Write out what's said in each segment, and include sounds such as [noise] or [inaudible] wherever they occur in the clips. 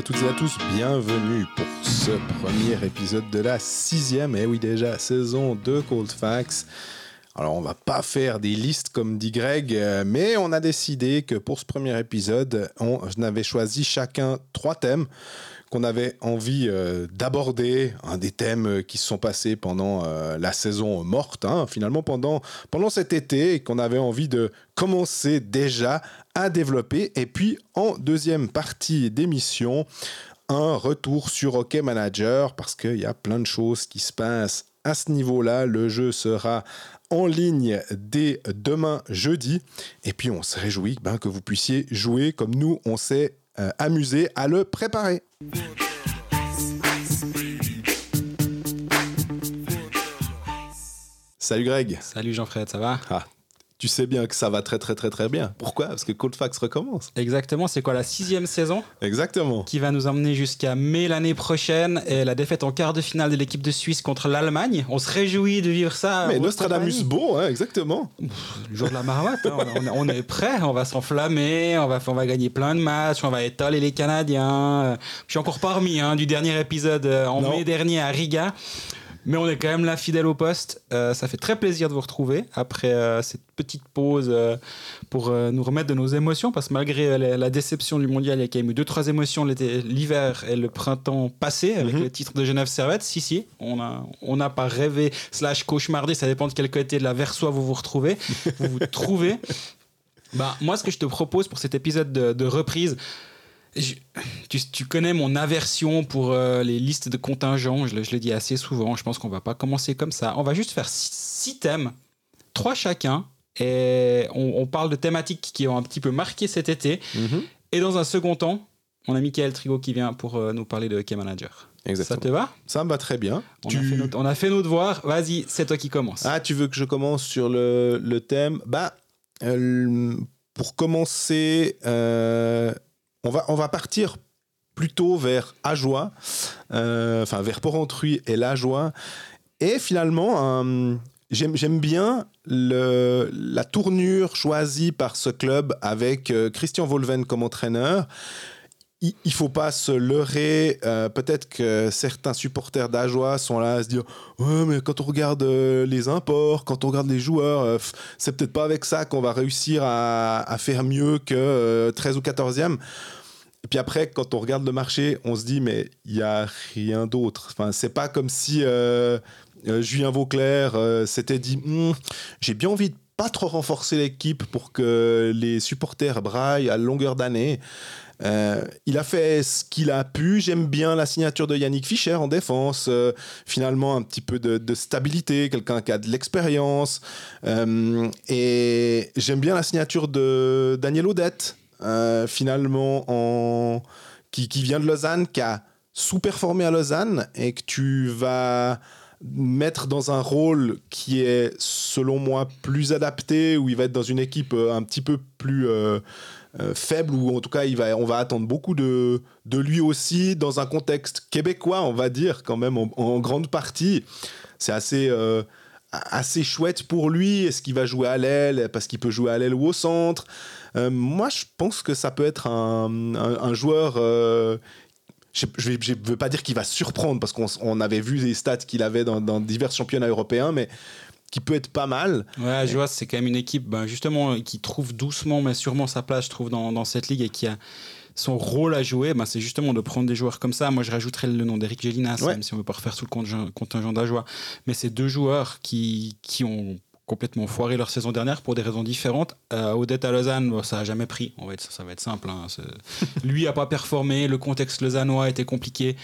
à toutes et à tous, bienvenue pour ce premier épisode de la sixième, et oui déjà, saison de Cold Facts. Alors on va pas faire des listes comme dit Greg, euh, mais on a décidé que pour ce premier épisode, on avait choisi chacun trois thèmes qu'on avait envie euh, d'aborder, un des thèmes euh, qui se sont passés pendant euh, la saison morte, hein, finalement pendant, pendant cet été, qu'on avait envie de commencer déjà à développer. Et puis en deuxième partie d'émission, un retour sur Hockey Manager, parce qu'il y a plein de choses qui se passent à ce niveau-là. Le jeu sera en ligne dès demain jeudi. Et puis on se réjouit ben, que vous puissiez jouer comme nous, on s'est euh, amusé à le préparer. Salut Greg. Salut Jean-Fred, ça va? Ah, tu sais bien que ça va très très très très bien. Pourquoi? Parce que Cold recommence. Exactement, c'est quoi la sixième saison? Exactement. Qui va nous emmener jusqu'à mai l'année prochaine et la défaite en quart de finale de l'équipe de Suisse contre l'Allemagne. On se réjouit de vivre ça. Mais Nostradamus beau, hein, exactement. le jour de la marmotte, hein, on, est prêt, on va s'enflammer, on va, on va gagner plein de matchs, on va étaler les Canadiens. Je suis encore parmi hein, du dernier épisode euh, en mai dernier à Riga. Mais on est quand même là, fidèle au poste. Euh, ça fait très plaisir de vous retrouver après euh, cette petite pause euh, pour nous remettre de nos émotions. Parce que malgré la, déception du mondial, il y a quand même eu deux, trois émotions l'hiver et le printemps passé avec mhm. le titre de Genève Servette. Si, si, on n'a on a pas rêvé, slash cauchemardé, ça dépend de quel côté de la versoie vous vous retrouvez. vous vous trouvez. [laughs] Bah, moi, ce que je te propose pour cet épisode de, de reprise, tu, connais mon aversion pour euh, les listes de contingents, je, je le dis assez souvent, je pense qu'on va pas commencer comme ça. On va juste faire six, thèmes, trois chacun, et on, parle de thématiques qui ont un petit peu marqué cet été. Mhm. Et dans un second temps, on a Michael Trigo qui vient pour euh, nous parler de Key Manager. Exactement. Ça te va? Ça me va très bien. On, a fait notre, on, a fait nos devoirs. Vas-y, c'est toi qui commence. Ah, tu veux que je commence sur le, le thème? Bah, euh, pour commencer, on va, on partir plutôt vers Ajoie, euh, enfin vers Porrentruy et l'Ajoie. Et finalement, euh, j'aime bien la tournure choisie par ce club avec euh, Christian Volven comme entraîneur. Il ne faut pas se leurrer. Peut-être que certains supporters d'Ajoie sont là à se dire Ouais, mais quand on regarde les imports, quand on regarde les joueurs, c'est peut-être pas avec ça qu'on va réussir à, faire mieux que 13 ou 14e. Et puis après, quand on regarde le marché, on se dit, mais il n'y a rien d'autre. Enfin, c'est pas comme si euh, euh, Julien Vauclair euh, s'était dit, hmm, j'ai bien envie de pas trop renforcer l'équipe pour que les supporters braillent à longueur d'année. Il a fait ce qu'il a pu. J'aime bien la signature de Yannick Fischer en défense. finalement, un petit peu de, stabilité, quelqu'un qui a de l'expérience. et j'aime bien la signature de Daniel Odette. Euh, finalement, en... qui, vient de Lausanne, qui a sous-performé à Lausanne et que tu vas mettre dans un rôle qui est, selon moi, plus adapté, où il va être dans une équipe euh, un petit peu plus euh, faible, ou en tout cas, il va, on va attendre beaucoup de, de lui aussi, dans un contexte québécois, on va dire, quand même, en, grande partie. C'est assez assez chouette pour lui. Est-ce qu'il va jouer à l'aile? Parce qu'il peut jouer à l'aile ou au centre. Euh, moi, je pense que ça peut être un, joueur. Euh, je ne veux pas dire qu'il va surprendre parce qu'on avait vu les stats qu'il avait dans, divers championnats européens, mais qui peut être pas mal. Ouais, je vois, c'est quand même une équipe ben, justement qui trouve doucement mais sûrement sa place, je trouve, dans, cette ligue et qui a son rôle à jouer, ben, c'est justement de prendre des joueurs comme ça. Moi, je rajouterais le nom d'Eric Gélinas, même si on ne veut pas refaire tout le contingent d'Ajoie. Mais c'est deux joueurs qui, qui ont complètement foiré leur saison dernière pour des raisons différentes. Euh, Odette à Lausanne, ça a jamais pris. On va être, ça va être simple. Hein. Lui a pas performé, le contexte lausannois était compliqué.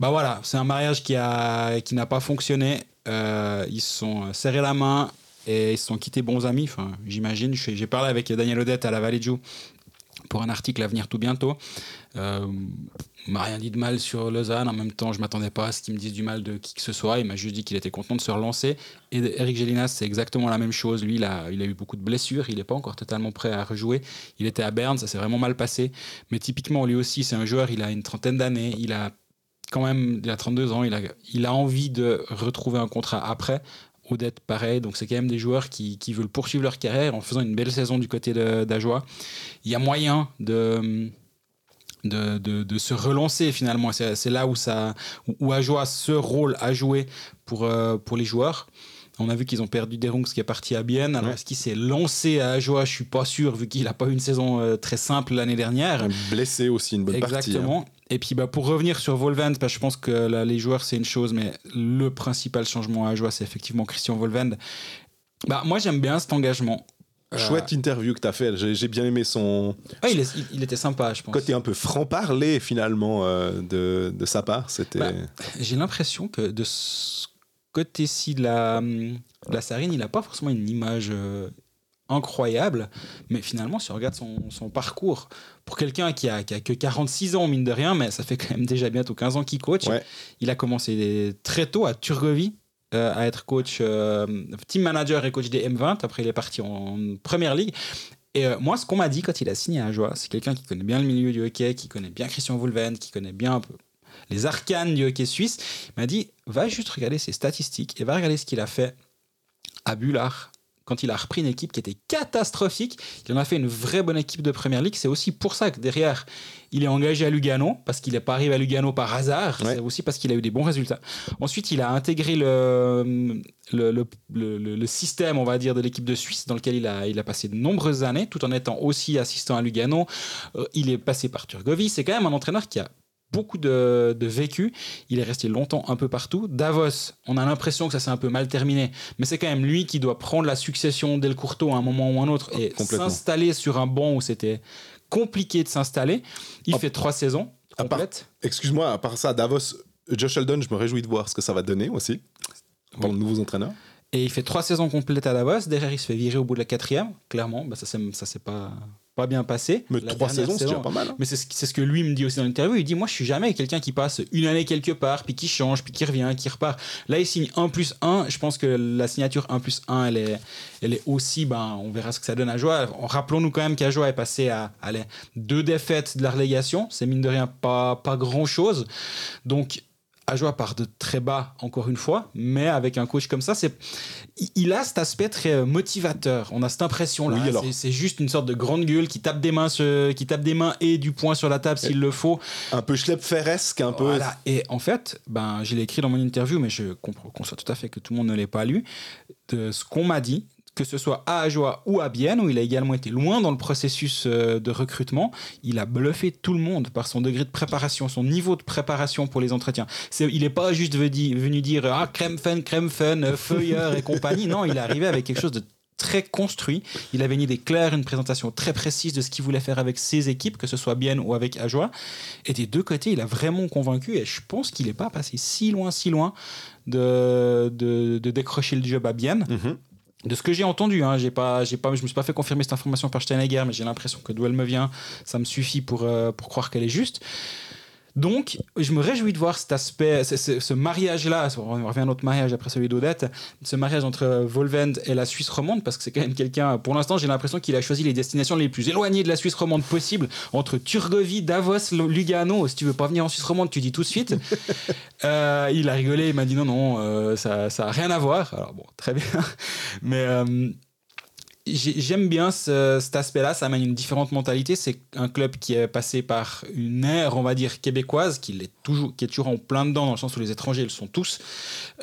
Bah voilà, c'est un mariage qui a qui n'a pas fonctionné. Euh, ils se sont serrés la main et ils se sont quittés bons amis. Enfin, j'imagine. J'ai parlé avec Daniel Odette à la Vallée de Joux pour un article à venir tout bientôt. Euh, m'a rien dit de mal sur Lausanne. En même temps, je m'attendais pas à ce qu'il me dise du mal de qui que ce soit. Il m'a juste dit qu'il était content de se relancer. Et Eric Gélinas, c'est exactement la même chose. Lui, il a, il a eu beaucoup de blessures. Il n'est pas encore totalement prêt à rejouer. Il était à Berne, ça s'est vraiment mal passé. Mais typiquement, lui aussi, c'est un joueur, il a une trentaine d'années. Il a quand même, il a 32 ans. Il a, il a envie de retrouver un contrat après. Odette, pareil. Donc, c'est quand même des joueurs qui, qui, veulent poursuivre leur carrière en faisant une belle saison du côté d'Ajoie. Il y a moyen de de, de, se relancer finalement. C'est là où, ça, où Ajoa ce rôle à jouer pour, euh, pour les joueurs. On a vu qu'ils ont perdu Derungs qui est parti à Bienne. Alors, est-ce qu'il s'est lancé à Ajoa Je suis pas sûr, vu qu'il n'a pas eu une saison euh, très simple l'année dernière. Blessé aussi une bonne partie. Hein. Et puis, bah, pour revenir sur Volvend, bah, je pense que les joueurs, c'est une chose, mais le principal changement à Ajoa, c'est effectivement Christian Volvend. Bah, moi, j'aime bien cet engagement. Euh, Chouette interview que tu as fait. J'ai bien aimé son. Ah, il, il, était sympa, je pense. Côté un peu franc-parler, finalement, euh, de, de, sa part. C'était. Bah, j'ai l'impression que de ce côté-ci de la, de la Sarine, il n'a pas forcément une image euh, incroyable. Mais finalement, si on regarde son, son parcours, pour quelqu'un qui a, qui a, que 46 ans, mine de rien, mais ça fait quand même déjà bientôt 15 ans qu'il coach, il a commencé très tôt à Turgovie euh, à être coach, euh, team manager et coach des M20. Après, il est parti en première ligue. Et euh, moi, ce qu'on m'a dit quand il a signé à Joie, c'est quelqu'un qui connaît bien le milieu du hockey, qui connaît bien Christian Wolven, qui connaît bien un peu les arcanes du hockey suisse. Il m'a dit va juste regarder ses statistiques et va regarder ce qu'il a fait à Bullard, quand il a repris une équipe qui était catastrophique, il en a fait une vraie bonne équipe de première ligue. C'est aussi pour ça que derrière, il est engagé à Lugano, parce qu'il n'est pas arrivé à Lugano par hasard, c'est aussi parce qu'il a eu des bons résultats. Ensuite, il a intégré le, le, le, système, on va dire, de l'équipe de Suisse, dans lequel il a, il a passé de nombreuses années, tout en étant aussi assistant à Lugano. Euh, il est passé par Turgovie. C'est quand même un entraîneur qui a beaucoup de, vécu. Il est resté longtemps un peu partout. Davos, on a l'impression que ça s'est un peu mal terminé, mais c'est quand même lui qui doit prendre la succession d'El Courto à un moment ou un autre et s'installer sur un banc où c'était compliqué de s'installer. Il fait trois saisons complètes. Excuse-moi, à part ça, Davos, Josh Sheldon, je me réjouis de voir ce que ça va donner aussi pour le nouveau entraîneur. Et il fait trois saisons complètes à Davos. Derrière, il se fait virer au bout de la quatrième. Clairement, bah ça, c'est pas pas bien passé. Mais trois saisons, c'est déjà pas mal. Hein. Mais c'est ce, ce, que lui me dit aussi dans l'interview. Il dit Moi, je suis jamais quelqu'un qui passe une année quelque part, puis qui change, puis qui revient, qui repart. Là, il signe 1 plus 1. Je pense que la signature 1 plus 1, elle est, elle est aussi. Ben, on verra ce que ça donne à Joie. Rappelons-nous quand même qu'Ajoa est passé à allez, deux défaites de la relégation. C'est mine de rien pas, pas grand chose. Donc, Ajoa part de très bas, encore une fois, mais avec un coach comme ça, c'est il a cet aspect très euh, motivateur. On a cette impression-là. c'est juste une sorte de grande gueule qui tape des mains, qui tape des mains et du poing sur la table s'il le faut. Un peu schleppferesque, un peu. Et en fait, ben, je l'ai écrit dans mon interview, mais je comprends, conçois tout à fait que tout le monde ne l'ait pas lu. De ce qu'on m'a dit, que ce soit à Ajoa ou à Bienne, où il a également été loin dans le processus euh, de recrutement, il a bluffé tout le monde par son degré de préparation, son niveau de préparation pour les entretiens. il n'est pas juste venu dire ah crème fun, crème fun, euh, feuilleur et compagnie. Non, il est arrivé avec quelque chose de très construit. Il avait une idée claire, une présentation très précise de ce qu'il voulait faire avec ses équipes, que ce soit Bienne ou avec Ajoa. Et des deux côtés, il a vraiment convaincu. Et je pense qu'il n'est pas passé si loin, si loin de, de, décrocher le job à Bienne. Mm-hmm de ce que j'ai entendu, hein, j'ai pas, j'ai pas, je me suis pas fait confirmer cette information par Steinegger, mais j'ai l'impression que d'où elle me vient, ça me suffit pour, euh, pour croire qu'elle est juste. Donc, je me réjouis de voir cet aspect, ce, mariage-là, on revient à notre mariage après celui d'Odette, ce mariage entre Volvend et la Suisse romande, parce que c'est quand même quelqu'un, pour l'instant, j'ai l'impression qu'il a choisi les destinations les plus éloignées de la Suisse romande possible, entre Turgovie, Davos, Lugano. Si tu veux pas venir en Suisse romande, tu dis tout de suite. [laughs] Euh, il a rigolé, il m'a dit non, non, euh, ça n'a rien à voir. Alors bon, très bien. Mais. Euh, j'aime bien cet aspect-là, ça amène une différente mentalité. C'est un club qui est passé par une ère, on va dire, québécoise, qui est toujours, qui est toujours en plein dedans, dans le sens où les étrangers le sont tous.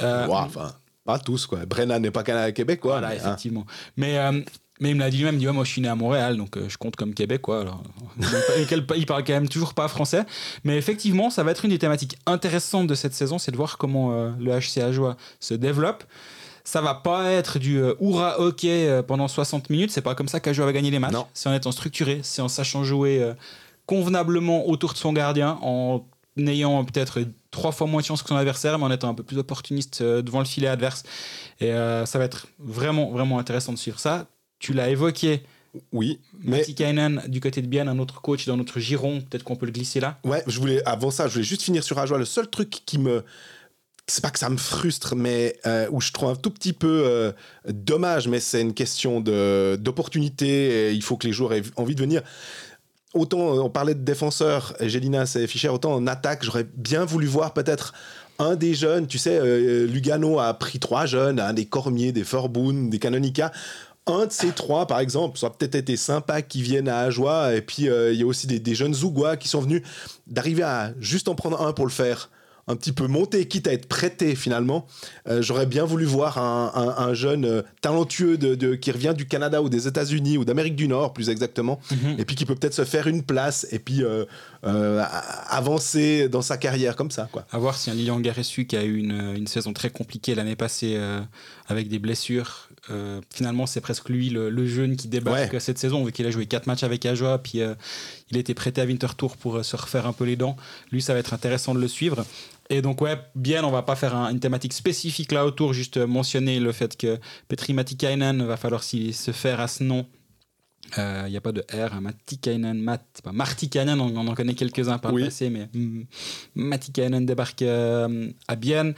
Euh, enfin, pas tous, quoi. Brennan n'est pas québécois. Voilà, mais, hein. effectivement. Mais. Euh, mais il me l'a dit lui-même, il dit moi je suis né à Montréal, donc euh, je compte comme québécois. Alors. [laughs] il parle quand même toujours pas français. Mais effectivement, ça va être une des thématiques intéressantes de cette saison, c'est de voir comment le HCA Joie se développe ça va pas être du euh, hurrah hockey euh, pendant 60 minutes. C'est pas comme ça qu'Ajo va gagner les matchs. C'est en étant structuré, c'est en sachant jouer euh, convenablement autour de son gardien, en ayant peut-être trois fois moins de chance que son adversaire, mais en étant un peu plus opportuniste devant le filet adverse. Et ça va être vraiment, vraiment intéressant de suivre ça. Tu l'as évoqué. Oui, mais Kainen du côté de Bien, un autre coach dans notre giron, peut-être qu'on peut le glisser là. Ouais, je voulais avant ça, je voulais juste finir sur Ajoa. Le seul truc qui me c'est pas que ça me frustre, mais euh, où je trouve un tout petit peu euh, dommage, mais c'est une question d'opportunité. il faut que les joueurs aient envie de venir. Autant on parlait de défenseurs, Gélinas et Fischer, autant en attaque, j'aurais bien voulu voir peut-être un des jeunes. Tu sais, euh, Lugano a pris trois jeunes, un des Cormier, des Forboun, des Canonica un de ces trois, par exemple, ça a peut-être été sympa qu'ils viennent à Ajoie. Et puis, euh, il y a aussi des, des jeunes Zougois qui sont venus d'arriver à juste en prendre un pour le faire un petit peu monté, quitte à être prêté finalement. Euh, j'aurais bien voulu voir un, jeune euh, talentueux de, qui revient du Canada ou des États-Unis ou d'Amérique du Nord plus exactement, mhm. et puis qui peut peut-être se faire une place et puis euh, avancer dans sa carrière comme ça. Quoi. À voir si un Lilian Garessu qui a eu une, saison très compliquée l'année passée avec des blessures, finalement c'est presque lui le, jeune qui débarque cette saison vu qu'il a joué 4 matchs avec Ajoa, puis il a été prêté à Winterthur pour se refaire un peu les dents. Lui ça va être intéressant de le suivre. Et donc, ouais, bien, on va pas faire une thématique spécifique là autour, juste mentionner le fait que Petri Matikainen va falloir se faire à ce nom. Il euh, n'y a pas de R, hein, Matikainen, Mat, pas Martikainen, on, on, en connaît quelques-uns par le passé, mais mm, Matikainen débarque euh, à Bienne.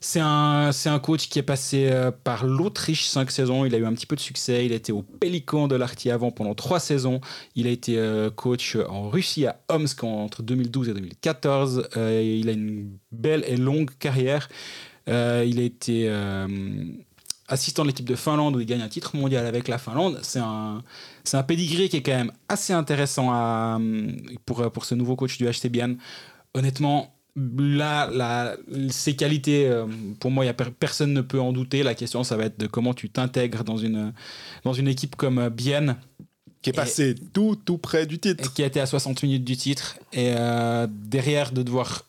C'est un, c'est un coach qui est passé euh, par l'Autriche cinq saisons. Il a eu un petit peu de succès. Il a été au Pélican de l'Arty avant pendant trois saisons. Il a été euh, coach en Russie à Omsk entre 2012 et 2014. Euh, il a une belle et longue carrière. il a été assistant de l'équipe de Finlande où il gagne un titre mondial avec la Finlande. C'est un, c'est un pedigree qui est quand même assez intéressant pour, pour ce nouveau coach du HC Bienne. Honnêtement, là, la, ces qualités, euh, pour moi, y a personne ne peut en douter. La question, ça va être de comment tu t'intègres dans une, dans une équipe comme Bienne. Qui est passé tout, tout près du titre. Qui a été à 60 minutes du titre. Et euh, derrière, de devoir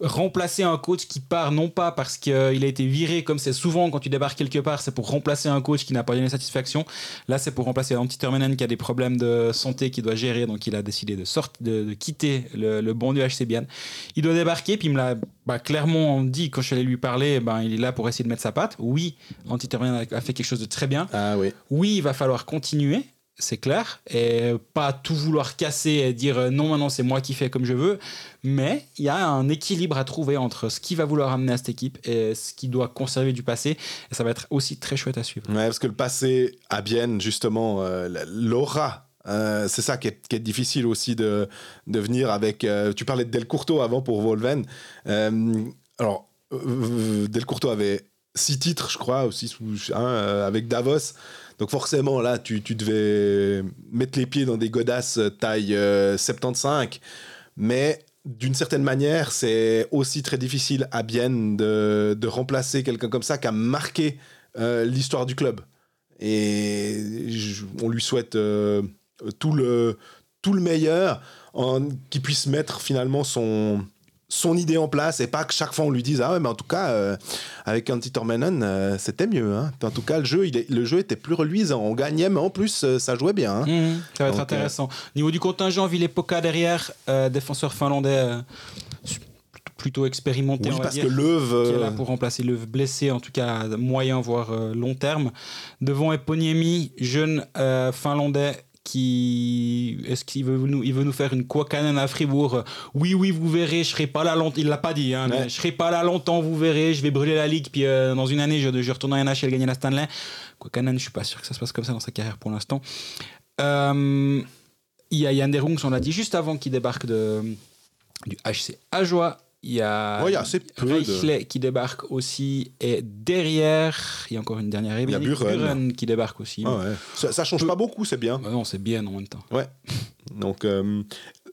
remplacer un coach qui part non pas parce qu'il a été viré comme c'est souvent quand tu débarques quelque part c'est pour remplacer un coach qui n'a pas donné satisfaction. Là c'est pour remplacer Antti Terminen qui a des problèmes de santé qu'il doit gérer donc il a décidé de, sortir, de, quitter le, bon du HC Bienne. Il doit débarquer puis il me l'a bah, clairement dit quand je suis allé lui parler ben, il est là pour essayer de mettre sa patte. Oui Antti Terminen a fait quelque chose de très bien. Ah, oui. oui il va falloir continuer c'est clair, et pas tout vouloir casser et dire euh, non, maintenant c'est moi qui fais comme je veux, mais il y a un équilibre à trouver entre ce qui va vouloir amener à cette équipe et ce qui doit conserver du passé, et ça va être aussi très chouette à suivre. Parce que le passé à Bienne, justement, euh, l'aura euh, c'est ça qui est, difficile aussi de, de venir avec. tu parlais de Del Courto avant pour Volven. alors, Del Courto avait six titres, je crois, aussi avec Davos. Donc forcément, là, tu, devais mettre les pieds dans des godasses taille 75. Euh, Mais d'une certaine manière, c'est aussi très difficile à Bienne de, remplacer quelqu'un comme ça qui a marqué euh, l'histoire du club. Et on lui souhaite euh, tout, le, tout le meilleur, qu'il puisse mettre finalement son, son idée en place et pas que chaque fois on lui dise ah ouais mais en tout cas euh, avec Antti Tormenon euh, c'était mieux hein. en tout cas le jeu il le jeu était plus reluisant on gagnait mais en plus euh, ça jouait bien hein. mmh, ça va être intéressant niveau du contingent Ville Poca derrière défenseur finlandais plutôt expérimenté oui, parce que Leuve qui est là pour remplacer Leuve blessé en tout cas moyen voire long terme devant Eponiemi jeune finlandais qui est-ce qu'il veut nous il veut nous faire une Quakanen à Fribourg? Oui oui vous verrez je serai pas là longtemps il l'a pas dit hein, je serai pas là longtemps vous verrez je vais brûler la ligue puis euh, dans une année je, je retourne en NHL gagner la Stanley. Quakanen je suis pas sûr que ça se passe comme ça dans sa carrière pour l'instant. Euh, il y a Yann Derungs on l'a dit juste avant qu'il débarque de du HC Ajoie il y a ouais, qui débarque aussi. Et derrière, il y a encore une dernière Il y a Buren. qui débarque aussi. Ah ça, ça, change pas beaucoup, c'est bien. Bah non, c'est bien en même temps. Ouais. Donc euh,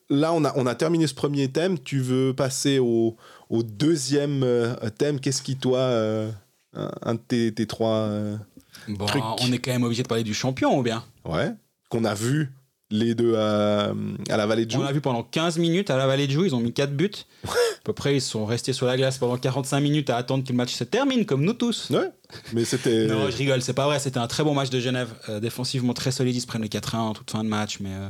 là, on a, on a terminé ce premier thème. Tu veux passer au, au deuxième euh, thème Qu'est-ce qui, toi, euh, un de tes, tes trois bon, On est quand même obligé de parler du champion, ou bien? Ouais. Qu'on a vu les deux à, à la Vallée de Joux. On l'a vu pendant 15 minutes à la Vallée de Joux, ils ont mis 4 buts. à peu près, ils sont restés sur la glace pendant 45 minutes à attendre que le match se termine, comme nous tous. Ouais, mais c'était. non, je rigole, c'est pas vrai, c'était un très bon match de Genève, euh, défensivement très solide, ils se prennent le 4-1 en toute fin de match, mais euh,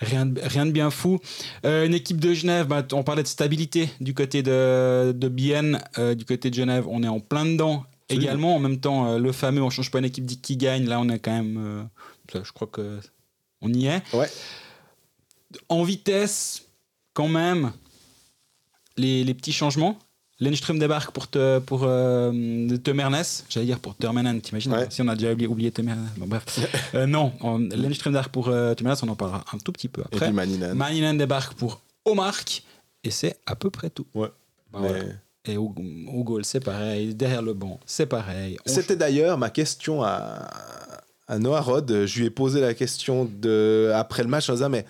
rien, de, rien de bien fou. Euh, une équipe de Genève, bah, on parlait de stabilité du côté de, de Bienne, du côté de Genève, on est en plein dedans. Également, en même temps, le fameux on change pas une équipe qui gagne, là on est quand même. je crois que on y est. Ouais. En vitesse, quand même, les, petits changements. Lenström débarque pour te, pour euh, j'allais dire pour Termenen, t'imagines Si on a déjà oublié, oublié bon, bref. Euh, non, Lenström débarque pour euh, on en parlera un tout petit peu après. Et Maninen. Maninen débarque pour Omark, et c'est à peu près tout. Ouais. Bah, et au, au goal, c'est pareil. Derrière le banc, c'est pareil. C'était d'ailleurs ma question à, à Noah Rod. Je lui ai posé la question de, après le match en disant Mais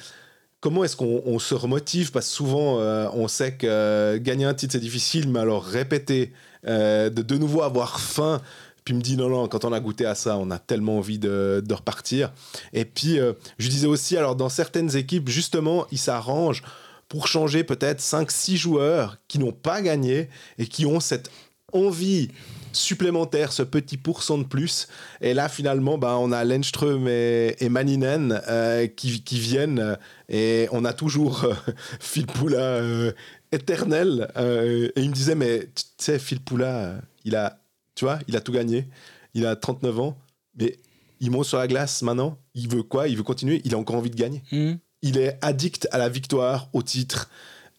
comment est-ce qu'on se remotive? Parce que souvent, euh, on sait que euh, gagner un titre, c'est difficile, mais alors répéter, de de nouveau avoir faim. Puis il me dit non, non, quand on a goûté à ça, on a tellement envie de, de repartir. Et puis, je disais aussi, alors dans certaines équipes, justement, ils s'arrangent pour changer peut-être 5-6 joueurs qui n'ont pas gagné et qui ont cette envie supplémentaire, ce petit pourcent de plus. Et là, finalement, bah, on a Lenström et, et Maninen euh, qui, qui, viennent et on a toujours euh, [laughs] Phil Poula euh, éternel. et il me disait, mais tu sais, Phil Poula, il a, tu vois, il a tout gagné. Il a 39 ans, mais il monte sur la glace maintenant. Il veut quoi? Il veut continuer. Il a encore envie de gagner. Mmh. Il est addict à la victoire, au titre.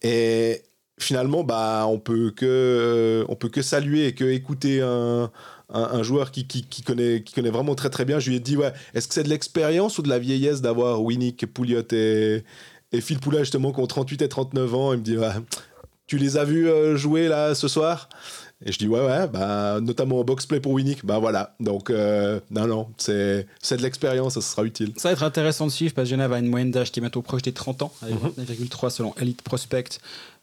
Et finalement, bah, on peut que, euh, on peut que saluer et que écouter un, un, joueur qui, qui, qui, connaît, qui connaît vraiment très très bien. Je lui ai dit, ouais, est-ce que c'est de l'expérience ou de la vieillesse d'avoir Winnick, Pouliot et, et Phil Poula justement qui ont 38 et 39 ans? Il me dit, ouais, tu les as vus euh, jouer là ce soir? Et je dis ouais ouais bah notamment au box play pour Winnick. Bah voilà. Donc euh, non non c'est c'est de l'expérience ça sera utile. Ça va être intéressant de suivre parce que Genève a une moyenne d'âge qui est bientôt proche des 30 ans avec 29,3 selon Elite Prospect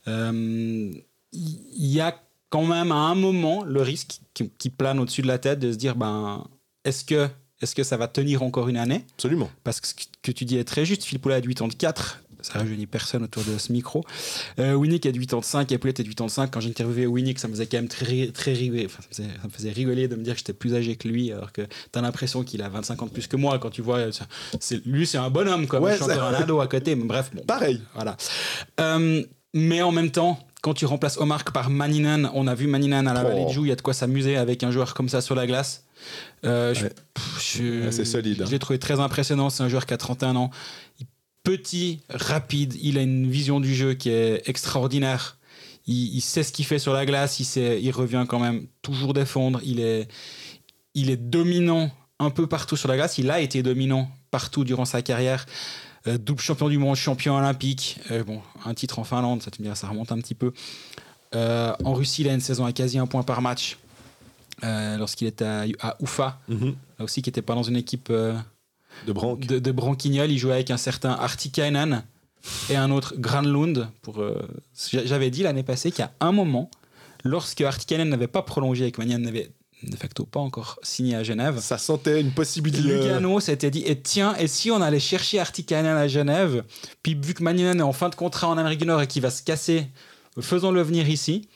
il euh, y a quand même à un moment le risque qui, plane au-dessus de la tête de se dire ben, est-ce que, est que ça va tenir encore une année? Absolument. Parce que ce que tu dis est très juste. Philippe Poula a 84, ça rajeunit personne autour de ce micro. Euh, Winnick est de 85 et Poulet est de 85. Quand j'interviewais Winnick, ça me faisait quand même très, très rigoler. Enfin, ça, me faisait, rigoler de me dire que j'étais plus âgé que lui, alors que tu as l'impression qu'il a 25 ans de plus que moi. Quand tu vois, lui, c'est un bonhomme, comme ouais, un ado à côté. Mais bref, bon, pareil. Voilà. Euh, mais en même temps, quand tu remplaces Omar par Maninen, on a vu Maninen à la Vallée de Joux, il y a de quoi s'amuser avec un joueur comme ça sur la glace. Euh, c'est solide. Hein. Je l'ai trouvé très impressionnant. C'est un joueur qui a 31 ans. Petit, rapide, il a une vision du jeu qui est extraordinaire. Il, sait ce qu'il fait sur la glace, il, sait, il revient quand même toujours défendre. Il est, il est dominant un peu partout sur la glace. Il a été dominant partout durant sa carrière. Euh, double champion du monde, champion olympique. Euh, bon, un titre en Finlande, ça, te ça remonte un petit peu. Euh, en Russie, il a une saison à quasi un point par match. Lorsqu'il était à, à Ufa, mhm. là aussi, qui n'était pas dans une équipe de, Branc. de, de Branquignol, il jouait avec un certain Artikainen et un autre Granlund. Pour, j'avais dit l'année passée qu'à un moment, lorsque Artikainen n'avait pas prolongé avec Manian, n'avait de facto pas encore signé à Genève. Ça sentait une possibilité. Lugano s'était dit et tiens, et si on allait chercher Artikainen à Genève, puis vu que Maninen est en fin de contrat en Amérique du Nord et qu'il va se casser, faisons-le venir ici.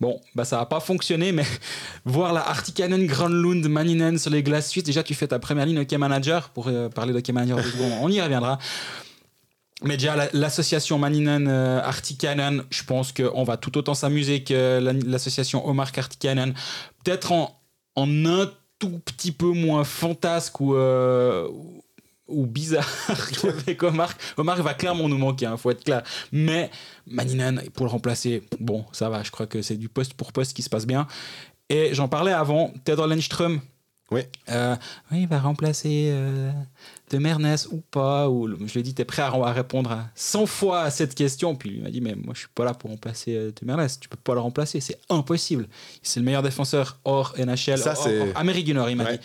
Bon, bah ça va pas fonctionné, mais [laughs] voir la Artikanen, Granlund, Maninen sur les glaces suisses, déjà tu fais ta première ligne hockey manager, pour euh, parler d'hockey manager, on y reviendra. Mais déjà, l'association Maninen euh, je pense qu'on va tout autant s'amuser que l'association Omar Artikanen. Peut-être en, en un tout petit peu moins fantasque ou, euh, ou bizarre [laughs] qu'avec Omar. Omar va clairement nous manquer, il hein, faut être clair. Mais Maninen, pour le remplacer, bon, ça va, je crois que c'est du poste pour poste qui se passe bien. Et j'en parlais avant, Theodor Lenström. Oui. Euh, oui, il va remplacer euh, de Mernes ou pas ou Je lui ai dit, t'es prêt à, répondre 100 fois à cette question Puis il m'a dit, mais moi je suis pas là pour remplacer euh, de Mernes, tu peux pas le remplacer, c'est impossible. C'est le meilleur défenseur hors NHL, Ça, hors, Amérique du Nord, il m'a dit.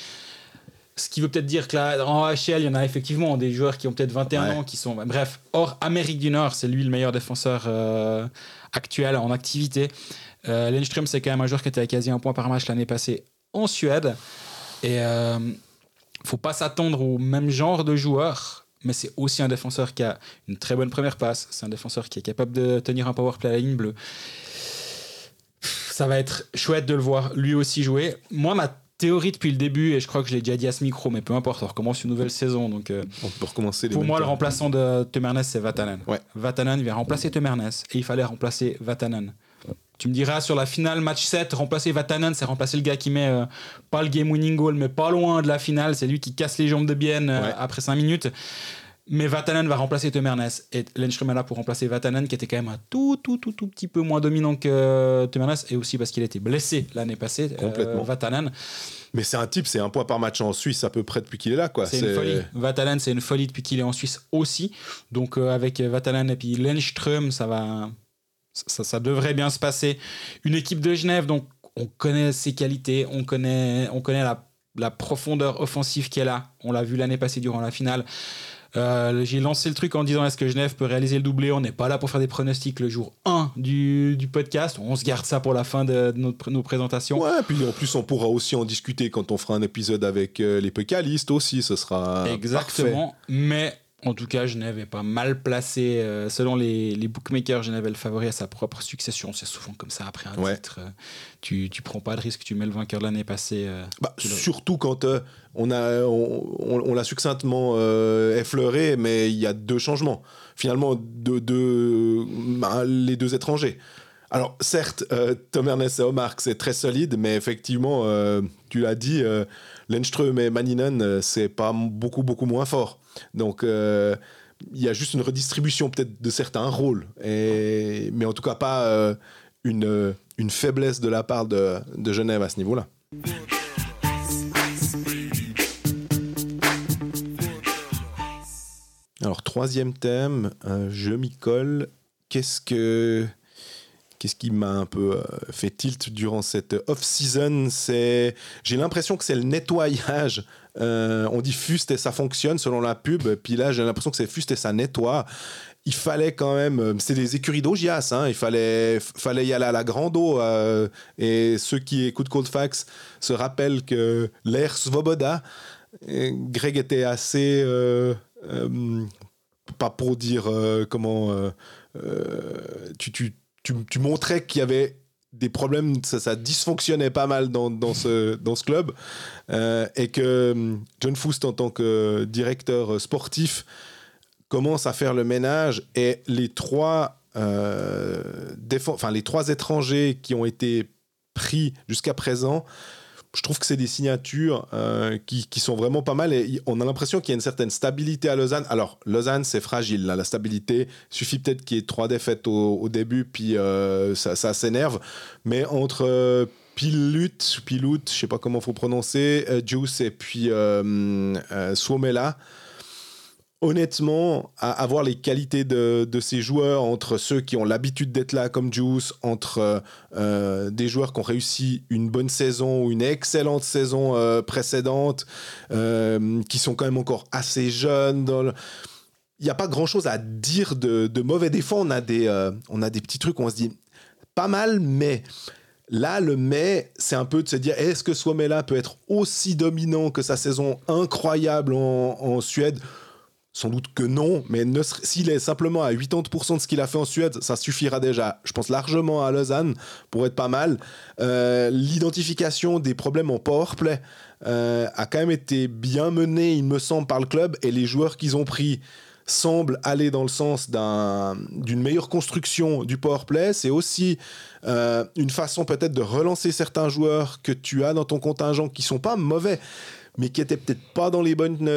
Ce qui veut peut-être dire que là, en AHL, il y en a effectivement des joueurs qui ont peut-être 21 ans, qui sont. Bref, hors Amérique du Nord, c'est lui le meilleur défenseur euh, actuel en activité. Euh, c'est quand même un joueur qui était à quasi un point par match l'année passée en Suède. Et euh, faut pas s'attendre au même genre de joueur, mais c'est aussi un défenseur qui a une très bonne première passe. C'est un défenseur qui est capable de tenir un power play à la ligne bleue. Ça va être chouette de le voir lui aussi jouer. Moi, ma théorie depuis le début, et je crois que je l'ai déjà dit à ce micro, mais peu importe, on recommence une nouvelle saison. Donc, euh, on peut recommencer. pour moi, le remplaçant de Temernes, c'est Vatanen. Ouais. Vatanen vient remplacer Temernes, et il fallait remplacer Vatanen. Tu me diras sur la finale match 7, remplacer Vatanen, c'est remplacer le gars qui met euh, pas le game winning goal, mais pas loin de la finale. C'est lui qui casse les jambes de Bien euh, après 5 minutes. Mais Vatanen va remplacer Temernes. Et Lenström est là pour remplacer Vatanen, qui était quand même un tout, tout, tout, tout petit peu moins dominant que Temernes. Et aussi parce qu'il a été blessé l'année passée, euh, Complètement. Vatanen. Mais c'est un type, c'est un point par match en Suisse à peu près depuis qu'il est là. C'est une folie. Vatanen, c'est une folie depuis qu'il est en Suisse aussi. Donc avec Vatanen et puis Lenström, ça va ça, devrait bien se passer. Une équipe de Genève, donc on connaît ses qualités, on connaît, on connaît la, la profondeur offensive qu'elle a. On l'a vu l'année passée durant la finale. Euh, j'ai lancé le truc en disant est-ce que Genève peut réaliser le doublé? On n'est pas là pour faire des pronostics le jour 1 du, du podcast. On se garde ça pour la fin de, notre, nos présentations. Ouais, puis en plus, on pourra aussi en discuter quand on fera un épisode avec euh, les pécalistes aussi. Ce sera. Exactement. Mais en tout cas, Genève est pas mal placé. Euh, selon les, les, bookmakers, Genève est le favori à sa propre succession. C'est souvent comme ça après un titre. Euh, tu, tu prends pas de risque, tu mets le vainqueur de l'année passée. Euh, bah, surtout quand on a on, l'a succinctement effleuré, mais il y a deux changements. Finalement, de, de bah, les deux étrangers. Alors, certes, Tom Ernest et Omar, c'est très solide, mais effectivement, tu l'as dit, Lenström et Maninen, c'est pas beaucoup, beaucoup moins fort. Donc, euh, il y a juste une redistribution peut-être de certains rôles, mais en tout cas pas euh, une, une faiblesse de la part de, Genève à ce niveau-là. Alors, troisième thème, euh, je m'y colle. Qu'est-ce que Qu'est-ce qui m'a un peu euh, fait tilt durant cette off-season? C'est, j'ai l'impression que c'est le nettoyage. Euh, on dit fuste et ça fonctionne selon la pub. Puis là, j'ai l'impression que c'est fuste et ça nettoie. Il fallait quand même, euh, c'est des écuries d'Ogias, hein, il fallait, fallait y aller à la grande eau. et ceux qui écoutent Cold Facts se rappellent que l'air Svoboda, Greg était assez, pas pour dire comment, tu, tu tu, montrais qu'il y avait des problèmes, ça, dysfonctionnait pas mal dans, dans, ce, dans ce club, euh, et que hum, John Foust, en tant que directeur sportif, commence à faire le ménage, et les trois, euh, les trois étrangers qui ont été pris jusqu'à présent je trouve que c'est des signatures euh, qui, qui, sont vraiment pas mal et on a l'impression qu'il y a une certaine stabilité à Lausanne. Alors, Lausanne, c'est fragile, la stabilité. Il suffit peut-être qu'il y ait trois défaites au, début, puis euh, ça, ça s'énerve. Mais entre euh, Pilut, Pilut, je sais pas comment faut prononcer, Juice et puis Suomela, honnêtement, à avoir les qualités de, ces joueurs entre ceux qui ont l'habitude d'être là comme Juice, entre euh, des joueurs qui ont réussi une bonne saison ou une excellente saison euh, précédente, euh, qui sont quand même encore assez jeunes. Il n'y a pas grand-chose à dire de, mauvais. Des fois, on a, des, on a des petits trucs où on se dit pas mal, mais... Là, le mais, c'est un peu de se dire est-ce que Swamela peut être aussi dominant que sa saison incroyable en Suède? Sans doute que non, mais s'il est simplement à 80% de ce qu'il a fait en Suède, ça suffira déjà, je pense, largement à Lausanne pour être pas mal. Euh, l'identification des problèmes en powerplay euh, a quand même été bien menée, il me semble, par le club, et les joueurs qu'ils ont pris semblent aller dans le sens d'une meilleure construction du powerplay. C'est aussi euh, une façon peut-être de relancer certains joueurs que tu as dans ton contingent qui sont pas mauvais, mais qui étaient peut-être pas dans les bonnes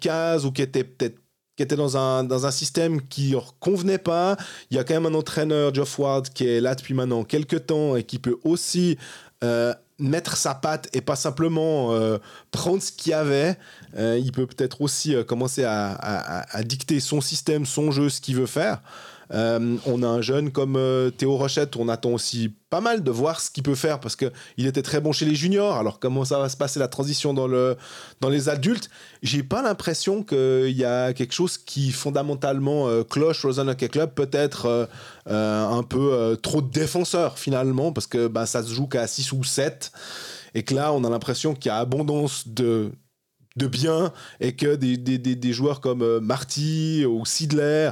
cases ou qui étaient peut-être qui était dans un, dans un système qui leur convenait pas. Il y a quand même un entraîneur, Geoff Ward, qui est là depuis maintenant quelques temps et qui peut aussi euh, mettre sa patte et pas simplement euh, prendre ce qu'il y avait. Euh, il peut peut-être aussi commencer à, à, dicter son système, son jeu, ce qu'il veut faire. Euh, on a un jeune comme euh, Théo Rochette, on attend aussi pas mal de voir ce qu'il peut faire parce qu'il était très bon chez les juniors. Alors, comment ça va se passer la transition dans, le, dans les adultes? J'ai pas l'impression qu'il y a quelque chose qui fondamentalement euh, cloche Rosanna Hockey Club, peut-être un peu trop de défenseurs finalement parce que bah, ça se joue qu'à 6 ou 7 et que là, on a l'impression qu'il y a abondance de de bien et que des, des, des joueurs comme Marty ou Sidler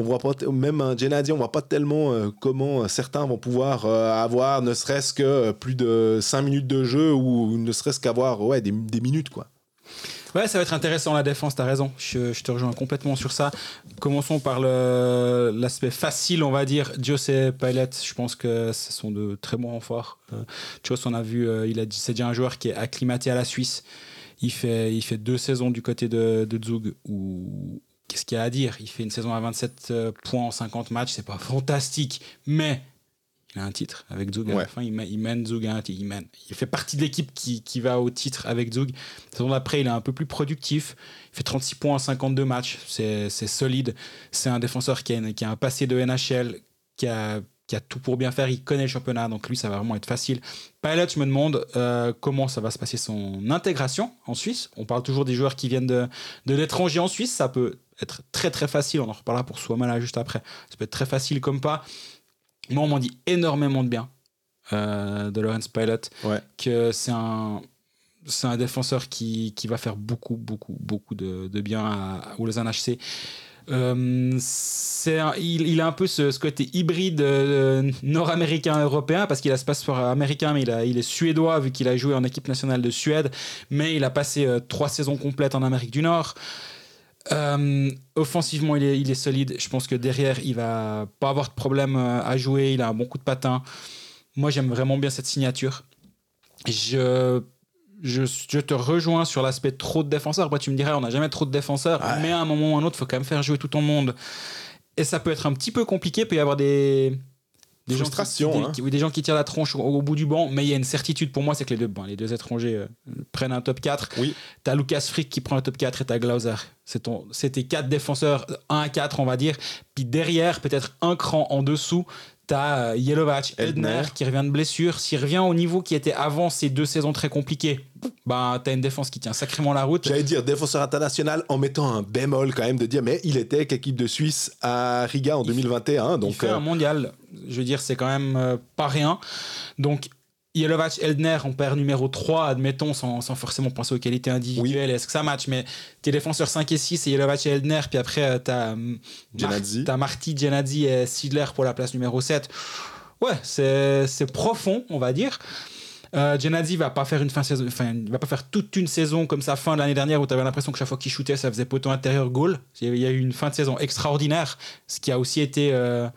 on voit pas même un Gennady, on voit pas tellement euh, comment euh, certains vont pouvoir euh, avoir ne serait-ce que plus de 5 minutes de jeu ou ne serait-ce qu'avoir ouais, des, minutes quoi. Ouais, ça va être intéressant la défense, t'as raison. Je, te rejoins complètement sur ça. Commençons par l'aspect facile, on va dire. Jose Paylet, je pense que ce sont de très bons renforts. Euh, on a vu, c'est déjà un joueur qui est acclimaté à la Suisse. Il fait, il fait deux saisons du côté de, de Zug qu'est-ce qu'il y a à dire? Il fait une saison à 27 euh, points en 50 matchs, c'est pas fantastique, mais il a un titre avec Zug. À la fin, il, mène Zug à un titre. Il, mène. il fait partie de l'équipe qui, qui, va au titre avec Zug. La saison d'après, il est un peu plus productif. Il fait 36 points en 52 matchs. C'est solide. C'est un défenseur qui a, qui a, un passé de NHL, qui a, qui a tout pour bien faire. Il connaît le championnat, donc lui, ça va vraiment être facile. Pilot, je me demande euh, comment ça va se passer son intégration en Suisse? On parle toujours des joueurs qui viennent de, de l'étranger en Suisse. Ça peut être très très facile. On en reparlera pour Swamala juste après. Ça peut être très facile comme pas. Moi, on m'en dit énormément de bien euh, de Lawrence Pilot. Que c'est un, c'est un défenseur qui, qui, va faire beaucoup, beaucoup, beaucoup de, de bien à, Lausanne HC. Euh, c'est il, il, a un peu ce, ce côté hybride euh, nord-américain-européen parce qu'il a ce passeport américain, mais il, a, il est suédois vu qu'il a joué en équipe nationale de Suède, mais il a passé euh, trois saisons complètes en Amérique du Nord. Euh, offensivement, il est, il est, solide. Je pense que derrière, il va pas avoir de problème à jouer. Il a un bon coup de patin. Moi, j'aime vraiment bien cette signature. Je je, je, te rejoins sur l'aspect trop de défenseurs. Après, tu me dirais, on n'a jamais trop de défenseurs, ouais. mais à un moment ou à un autre, il faut quand même faire jouer tout ton monde. Et ça peut être un petit peu compliqué, il peut y avoir des. Des gens, qui, hein. des, des, gens qui tirent la tronche au, au, bout du banc, mais il y a une certitude pour moi, c'est que les deux, les deux étrangers euh, prennent un top 4. Oui. T'as Lucas Frick qui prend le top 4 et t'as Glauser. C'est tes quatre défenseurs, 1 à 4, on va dire. Puis derrière, peut-être un cran en dessous, T'as Yelovac, Edner qui revient de blessure. S'il revient au niveau qui était avant ces deux saisons très compliquées, bah, t'as une défense qui tient sacrément la route. J'allais dire défenseur international en mettant un bémol quand même de dire mais il était avec l'équipe de Suisse à Riga en il 2021. Donc il fait euh... un mondial. Je veux dire, c'est quand même euh, pas rien. Donc Yelovac, Eldner, on perd numéro 3, admettons, sans, sans forcément penser aux qualités individuelles, oui. est-ce que ça match? Mais tes défenseurs 5 et 6, c'est Yelovac et Eldner, puis après, euh, t'as Mar Marty, Genadzi et Sidler pour la place numéro 7. Ouais, c'est profond, on va dire. Euh, Genadzi va pas faire une fin saison, enfin, il va pas faire toute une saison comme sa fin de l'année dernière où tu avais l'impression que chaque fois qu'il shootait, ça faisait poteau intérieur goal. Il y a eu une fin de saison extraordinaire, ce qui a aussi été euh,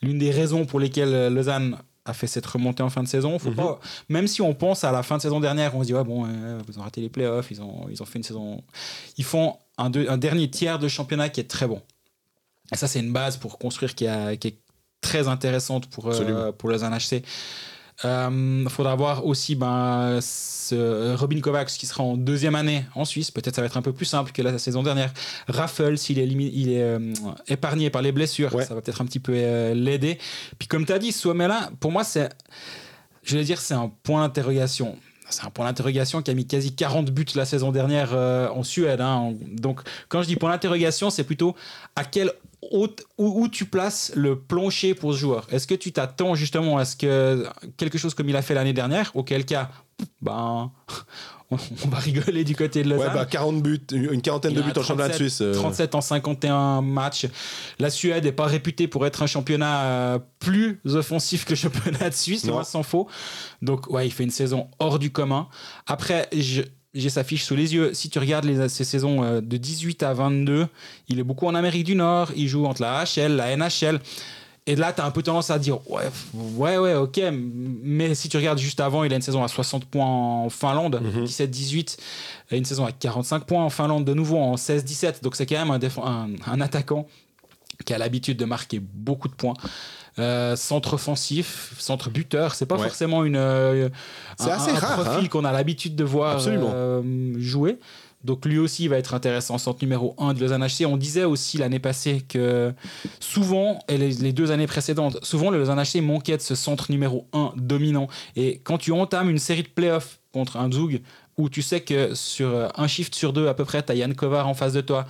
l'une des raisons pour lesquelles Lausanne a fait cette remontée en fin de saison. Faut mm -hmm. pas, même si on pense à la fin de saison dernière, on se dit ouais bon, euh, ils ont raté les playoffs, ils ont ils ont fait une saison. Ils font un, deux, un dernier tiers de championnat qui est très bon. Et ça c'est une base pour construire qui, a, qui est très intéressante pour euh, pour les NHC. Il euh, faudra voir aussi ben, ce Robin Kovacs qui sera en deuxième année en Suisse. Peut-être ça va être un peu plus simple que la saison dernière. Raffles, s'il est, il est euh, épargné par les blessures, ouais. ça va peut-être un petit peu euh, l'aider. Puis comme tu as dit, Suomela, pour moi, c'est, je vais dire, c'est un point d'interrogation c'est un point d'interrogation qui a mis quasi 40 buts la saison dernière euh, en Suède. Hein. Donc, quand je dis point d'interrogation, c'est plutôt à quel haute, où, où, tu places le plancher pour ce joueur? Est-ce que tu t'attends justement à ce que quelque chose comme il a fait l'année dernière, auquel cas, ben, [laughs] on, on, va rigoler du côté de Lausanne. Ouais, bah 40 buts, une quarantaine de buts 37, en championnat de Suisse. Euh... 37 en 51 matchs. La Suède n'est pas réputée pour être un championnat euh, plus offensif que le championnat de Suisse, on s'en faut. Donc, ouais, il fait une saison hors du commun. Après, je j'ai sa fiche sous les yeux. Si tu regardes les, ces saisons euh, de 18 à 22, il est beaucoup en Amérique du Nord. Il joue entre la HL, la NHL. Et là, tu as un peu tendance à dire ouais, ouais, ouais, ok. Mais si tu regardes juste avant, il a une saison à 60 points en Finlande, mm -hmm. 17-18, une saison à 45 points en Finlande de nouveau en 16-17. Donc c'est quand même un, un, un, attaquant qui a l'habitude de marquer beaucoup de points. Euh, centre offensif, centre buteur, c'est pas ouais. forcément une, euh, un, assez un rare, profil hein qu'on a l'habitude de voir euh, jouer. Donc lui aussi va être intéressant, centre numéro 1 de Lausanne HC. On disait aussi l'année passée que souvent, et les, deux années précédentes, souvent le Lausanne HC manquait de ce centre numéro 1 dominant. Et quand tu entames une série de playoffs contre un Zug, où tu sais que sur un shift sur deux à peu près, tu as Yann Kovar en face de toi,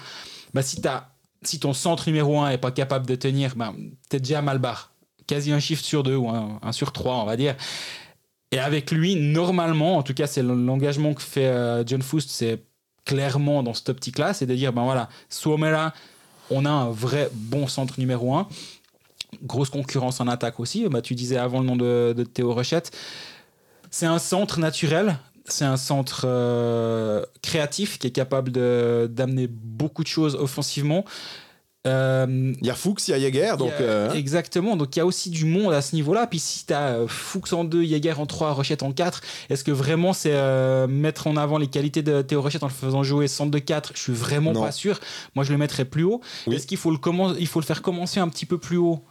bah si, as, si ton centre numéro 1 est pas capable de tenir, bah, tu es déjà mal barre. Quasi un shift sur deux ou un, un sur trois, on va dire. Et avec lui, normalement, en tout cas, c'est l'engagement que fait euh, John Foust, c'est clairement dans cette optique-là, c'est de dire, ben voilà, Suomela, on a un vrai bon centre numéro 1. Grosse concurrence en attaque aussi. Bah, tu disais avant le nom de, de Théo Rochette. C'est un centre naturel, c'est un centre euh, créatif qui est capable d'amener beaucoup de choses offensivement. Euh, il y a Fuchs, il y a Jäger. Donc, a, euh... Exactement, donc il y a aussi du monde à ce niveau-là. Puis si tu as Fuchs en 2, Jäger en 3, Rochette en 4, est-ce que vraiment c'est euh, mettre en avant les qualités de Théo Rochette en le faisant jouer centre de 4 Je suis vraiment non. pas sûr. Moi je le mettrais plus haut. Oui. Est-ce qu'il faut, le il faut le faire commencer un petit peu plus haut?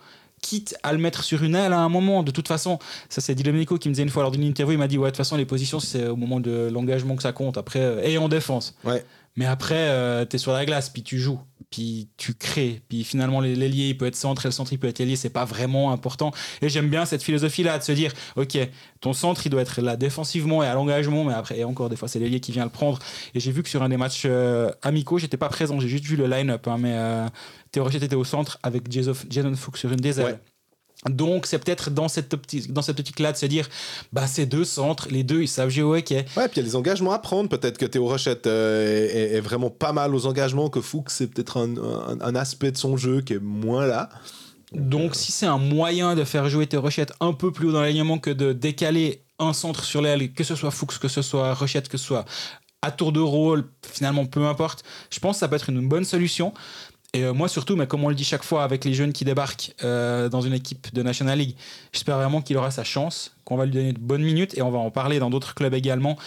Quitte à le mettre sur une aile à un moment. De toute façon, ça c'est Domenico qui me disait une fois lors d'une interview, il m'a dit ouais de toute façon les positions c'est au moment de l'engagement que ça compte. Après euh, et en défense. Ouais. Mais après euh, t'es sur la glace puis tu joues. puis tu crées. Puis finalement, l'ailier, il peut être centre et le centre, il peut être ailier, c'est pas vraiment important. Et j'aime bien cette philosophie-là de se dire, ok, ton centre, il doit être là défensivement et à l'engagement, mais après, et encore, des fois, c'est l'ailier qui vient le prendre. Et j'ai vu que sur un des matchs euh, amicaux, j'étais pas présent, j'ai juste vu le line-up, hein, mais euh, était au centre avec Jason Fuchs sur une des ailes. Donc, c'est peut-être dans cette optique, dans cette optique-là de se dire, bah, ces deux centres, les deux, ils savent jouer au hockey. Ouais, puis il y a des engagements à prendre. Peut-être que Théo Rochette euh, est, vraiment pas mal aux engagements, que Fuchs, c'est peut-être un, aspect de son jeu qui est moins là. Donc, si c'est un moyen de faire jouer Théo Rochette un peu plus haut dans l'alignement que de décaler un centre sur l'aile, que ce soit Fuchs, que ce soit Rochette, que ce soit à tour de rôle, finalement, peu importe, je pense que ça peut être une bonne solution. Et euh, moi surtout, mais comme on le dit chaque fois avec les jeunes qui débarquent euh, dans une équipe de National League, j'espère vraiment qu'il aura sa chance, qu'on va lui donner de bonnes minutes, et on va en parler dans d'autres clubs également.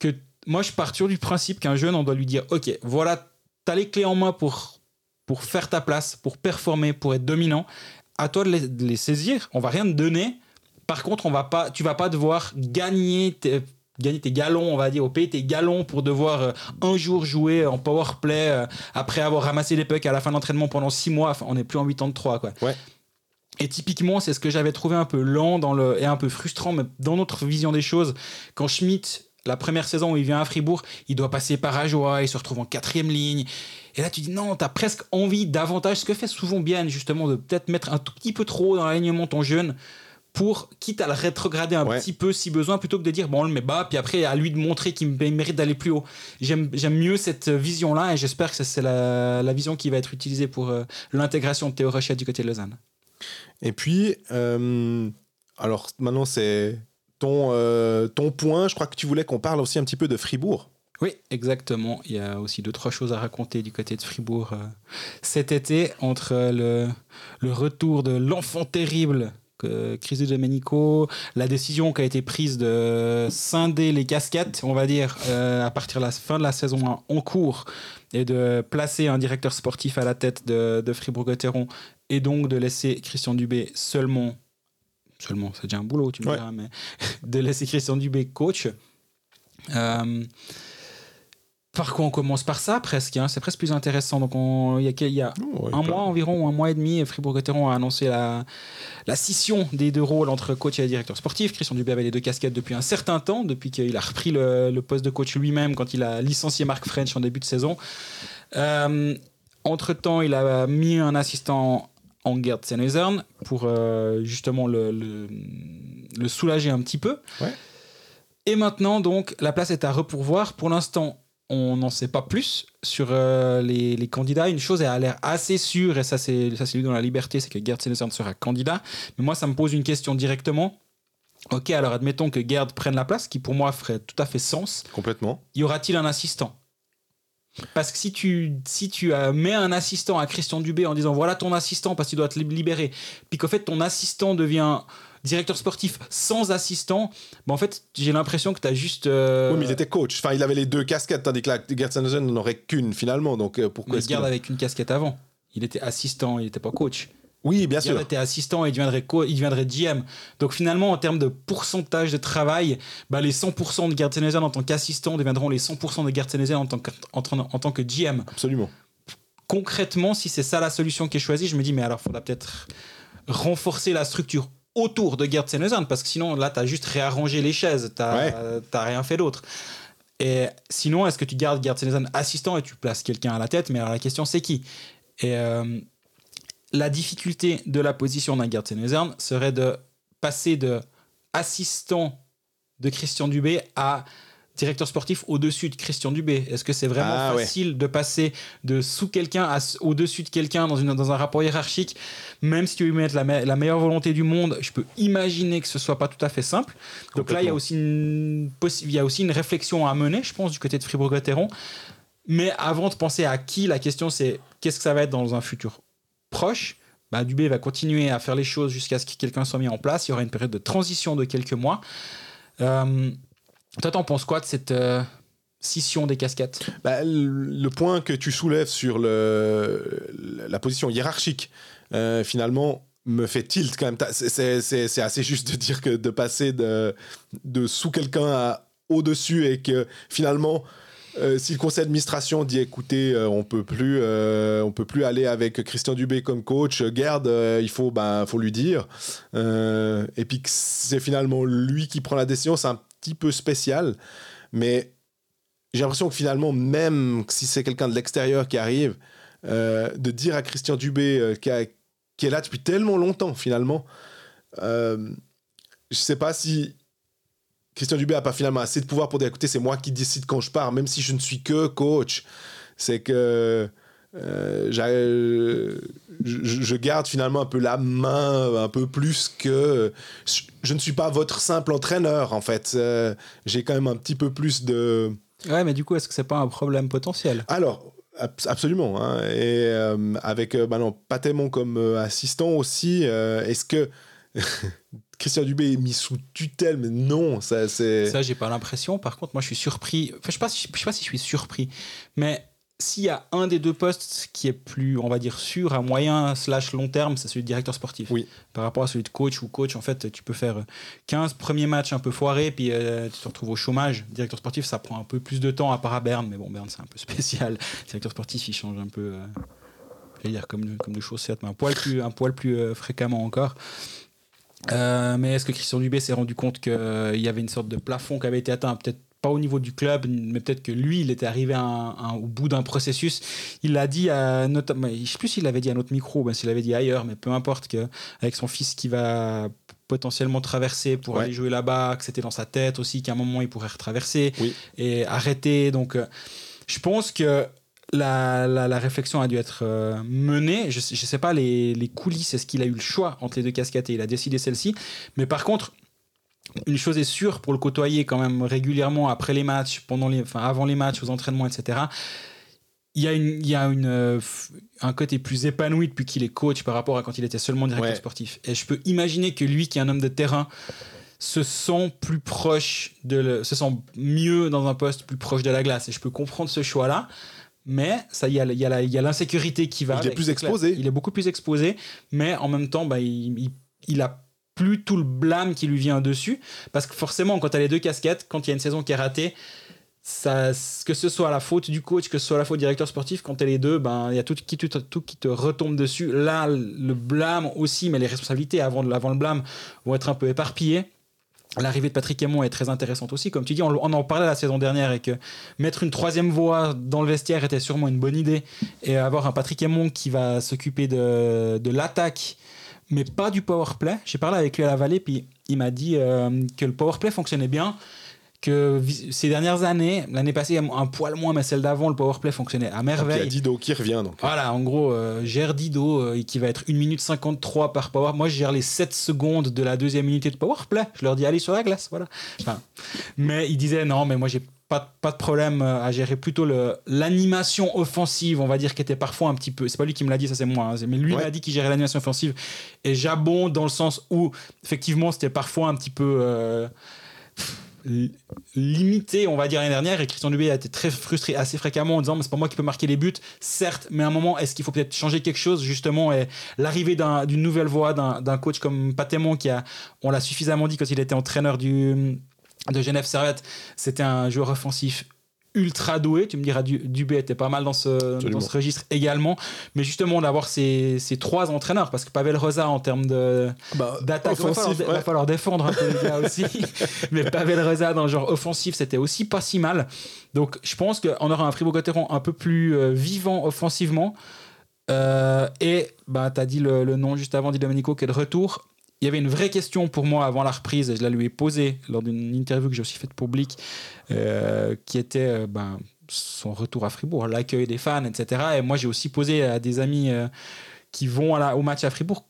Que moi, je pars toujours du principe qu'un jeune, on doit lui dire, ok, voilà, tu as les clés en main pour, pour faire ta place, pour performer, pour être dominant. À toi de les, saisir. On va rien te donner. Par contre, on va pas, tu vas pas devoir gagner gagner tes galons, on va dire, au payer tes galons pour devoir euh, un jour jouer en power play euh, après avoir ramassé les pucks à la fin de l'entraînement pendant six mois. Enfin, on n'est plus en 83, quoi. Ouais. Et typiquement, c'est ce que j'avais trouvé un peu lent dans le, et un peu frustrant, mais dans notre vision des choses, quand Schmidt, la première saison où il vient à Fribourg, il doit passer par Ajoie, il se retrouve en quatrième ligne. Et là, tu dis non, tu as presque envie davantage, ce que fait souvent bien, justement, de peut-être mettre un tout petit peu trop dans l'alignement ton jeune pour, quitte à le rétrograder un petit peu si besoin, plutôt que de dire bon, on le met bas, puis après à lui de montrer qu'il mérite d'aller plus haut. J'aime mieux cette vision-là et j'espère que c'est la, la, vision qui va être utilisée pour euh, l'intégration de Théo Rochette du côté de Lausanne. Et puis, euh, alors maintenant c'est ton, euh, ton point, je crois que tu voulais qu'on parle aussi un petit peu de Fribourg. Oui, exactement. Il y a aussi deux, trois choses à raconter du côté de Fribourg cet été entre le, le retour de l'enfant terrible Chris de Domenico, la décision qui a été prise de scinder les casquettes, on va dire, euh, à partir de la fin de la saison en cours, et de placer un directeur sportif à la tête de, Fribourg-Gotteron, et donc de laisser Christian Dubé seulement, seulement, c'est déjà un boulot, tu me diras, mais [laughs] de laisser Christian Dubé coach. Euh, par quoi on commence par ça presque hein. c'est presque plus intéressant. Donc il y a, oh, un mois environ un mois et demi Fribourg-Gotteron a annoncé la, la scission des deux rôles entre coach et directeur sportif. Christian Dubé avait les deux casquettes depuis un certain temps depuis qu'il a repris le, poste de coach lui-même quand il a licencié Marc French en début de saison. Euh, entre temps il a mis un assistant en Gerd Senezern pour euh, justement le, le, soulager un petit peu. Et maintenant donc la place est à repourvoir. Pour l'instant on n'en sait pas plus sur euh, les, candidats. Une chose a l'air assez sûre, et ça c'est ça c'est lui dans la liberté, c'est que Gerd Senezern sera candidat. Mais moi, ça me pose une question directement. Ok, alors admettons que Gerd prenne la place, qui pour moi ferait tout à fait sens. Complètement. Y aura-t-il un assistant? Parce que si tu, si tu euh, mets un assistant à Christian Dubé en disant voilà ton assistant parce qu'il doit te libérer, puis qu'en fait ton assistant devient directeur sportif sans assistant, bah en fait, j'ai l'impression que tu as juste. Euh, oui, mais il était coach. Enfin, il avait les deux casquettes, tandis que Gerd Sanderson n'en aurait qu'une finalement. Donc euh, pourquoi Mais Gerd avait qu'une casquette avant. Il était assistant, il n'était pas coach. Oui, bien sûr. Il était assistant et il deviendrait, il deviendrait GM. Donc finalement, en termes de pourcentage de travail, bah, les 100% de Gerd Sanderson en tant qu'assistant deviendront les 100% de Gerd Sanderson en tant que, en, en tant que GM. Absolument. Concrètement, si c'est ça la solution qui est choisie, je me dis, mais alors, il faudra peut-être renforcer la structure autour de Gerd Senezan, parce que sinon, là, tu as juste réarrangé les chaises, tu n'as rien fait d'autre. Et sinon, est-ce que tu gardes Gerd Senezan assistant et tu places quelqu'un à la tête? Mais alors la question, c'est qui? Et euh, la difficulté de la position d'un Gerd Senezan serait de passer de assistant de Christian Dubé à directeur sportif au-dessus de Christian Dubé Est-ce que c'est vraiment ah, facile de passer de sous quelqu'un au-dessus de quelqu'un dans, une, dans un rapport hiérarchique? Même si tu veux mettre la, la, meilleure volonté du monde, je peux imaginer que ce soit pas tout à fait simple. Donc là, il y, a aussi une, il y a aussi une réflexion à mener, je pense, du côté de Fribourg-Gotteron. Mais avant de penser à qui, la question c'est qu'est-ce que ça va être dans un futur proche? Bah, Dubé va continuer à faire les choses jusqu'à ce que quelqu'un soit mis en place. Il y aura une période de transition de quelques mois. Euh, toi, t'en penses quoi de cette euh, scission des casquettes? Bah, le, point que tu soulèves sur le, la position hiérarchique, euh, finalement, me fait tilt quand même. C'est assez juste de dire que de passer de, de sous quelqu'un à au-dessus et que finalement euh, si le conseil d'administration dit écoutez, euh, on peut plus, on peut plus aller avec Christian Dubé comme coach, garde, il faut, ben, faut lui dire. et puis c'est finalement lui qui prend la décision, c'est un petit peu spécial, mais j'ai l'impression que finalement, même si c'est quelqu'un de l'extérieur qui arrive, de dire à Christian Dubé qui, qui, est là depuis tellement longtemps finalement, je sais pas si Christian Dubé n'a pas finalement assez de pouvoir pour dire écoutez, c'est moi qui décide quand je pars, même si je ne suis que coach. C'est que euh, je, garde finalement un peu la main, un peu plus que. Je, ne suis pas votre simple entraîneur, en fait. Euh, j'ai quand même un petit peu plus de. Ouais, mais du coup, est-ce que c'est pas un problème potentiel? Alors, absolument. Hein. Et euh, avec bah non, Patémon comme assistant aussi, est-ce que. [laughs] Christian Dubé est mis sous tutelle, mais non, ça c'est. Ça, j'ai pas l'impression. Par contre, moi, je suis surpris. Enfin, je sais pas, si, je sais pas si je suis surpris, mais s'il y a un des deux postes qui est plus, on va dire, sûr à moyen slash long terme, c'est celui de directeur sportif. Oui. Par rapport à celui de coach ou coach, en fait, tu peux faire 15 premiers matchs un peu foirés, puis euh, tu te retrouves au chômage. Directeur sportif, ça prend un peu plus de temps à part à Berne, mais bon, Berne, c'est un peu spécial. [laughs] Directeur sportif, il change un peu, euh, je vais dire, comme, comme de chaussettes, mais un poil plus, un poil plus euh, fréquemment encore. Euh, mais est-ce que Christian Dubé s'est rendu compte qu'il y avait une sorte de plafond qui avait été atteint? Peut-être pas au niveau du club, mais peut-être que lui, il était arrivé au bout d'un processus. Il l'a dit à notamment, je sais plus s'il l'avait dit à notre micro, ben s'il l'avait dit ailleurs, mais peu importe que avec son fils qui va potentiellement traverser pour aller jouer là-bas, que c'était dans sa tête aussi qu'à un moment il pourrait retraverser et arrêter. Donc, euh, je pense que la, la, réflexion a dû être euh, menée. Je ne sais pas les, les coulisses, est-ce qu'il a eu le choix entre les deux casquettes et il a décidé celle-ci. Mais par contre, une chose est sûre pour le côtoyer quand même régulièrement après les matchs, pendant les, enfin, avant les matchs, aux entraînements, etc. Il y a, une, il y a une, euh, un côté plus épanoui depuis qu'il est coach par rapport à quand il était seulement directeur sportif. Et je peux imaginer que lui, qui est un homme de terrain, se sent plus proche de se sent mieux dans un poste plus proche de la glace. Et je peux comprendre ce choix-là mais ça, il y a, l'insécurité qui va. Il est plus exposé. Il est beaucoup plus exposé, mais en même temps, bah, il, il, a plus tout le blâme qui lui vient dessus, parce que forcément, quand tu as les deux casquettes, quand il y a une saison qui est ratée, que ce soit la faute du coach, que ce soit la faute du directeur sportif, quand tu as les deux, ben, il y a tout qui, te retombe dessus. Là, le blâme aussi, mais les responsabilités avant, avant le blâme vont être un peu éparpillées. L'arrivée de Patrick Aymon est très intéressante aussi. Comme tu dis, on, en parlait la saison dernière et que mettre une troisième voix dans le vestiaire était sûrement une bonne idée. Et avoir un Patrick Aymon qui va s'occuper de, de l'attaque, mais pas du power play. J'ai parlé avec lui à la vallée, puis il m'a dit euh, que le power play fonctionnait bien, que ces dernières années, l'année passée un poil moins, mais celle d'avant, le powerplay fonctionnait à merveille. Il y a Dido qui revient donc. Voilà, en gros, euh, gère Dido euh, qui va être 1 minute 53 par power. Moi, je gère les 7 secondes de la deuxième unité de powerplay. Je leur dis allez sur la glace, voilà. Enfin, mais il disait non, mais moi j'ai pas, pas de problème euh, à gérer plutôt l'animation offensive, on va dire, qui était parfois un petit peu. C'est pas lui qui me l'a dit, ça c'est moi. Hein, mais lui m'a dit qu'il gérait l'animation offensive. Et j'abonde dans le sens où, effectivement, c'était parfois un petit peu limité, on va dire, l'année dernière. Et Christian Dubé a été très frustré assez fréquemment en disant Mais c'est pas moi qui peux marquer les buts, certes, mais à un moment, est-ce qu'il faut peut-être changer quelque chose, justement Et l'arrivée d'une nouvelle voix, d'un coach comme Patémon, qui a, on l'a suffisamment dit quand il était entraîneur du, de Genève Servette, c'était un joueur offensif ultra doué. Tu me diras, Dubé était pas mal dans ce, dans ce registre également. Mais justement, d'avoir ces, ces, trois entraîneurs, parce que Pavel Rosa, en termes bah, d'attaque, il, va falloir défendre un peu les gars aussi. [laughs] mais Pavel Rosa, dans le genre offensif, c'était aussi pas si mal. Donc, je pense qu'on aura un Fribourg-Gotteron un peu plus euh, vivant offensivement. Euh, et bah, tu as dit le, le, nom juste avant, dit Domenico, qui est de retour il y avait une vraie question pour moi avant la reprise, et je la lui ai posée lors d'une interview que j'ai aussi faite Blick, euh, qui était euh, ben, son retour à Fribourg, l'accueil des fans, etc. Et moi, j'ai aussi posé à des amis euh, qui vont au match à Fribourg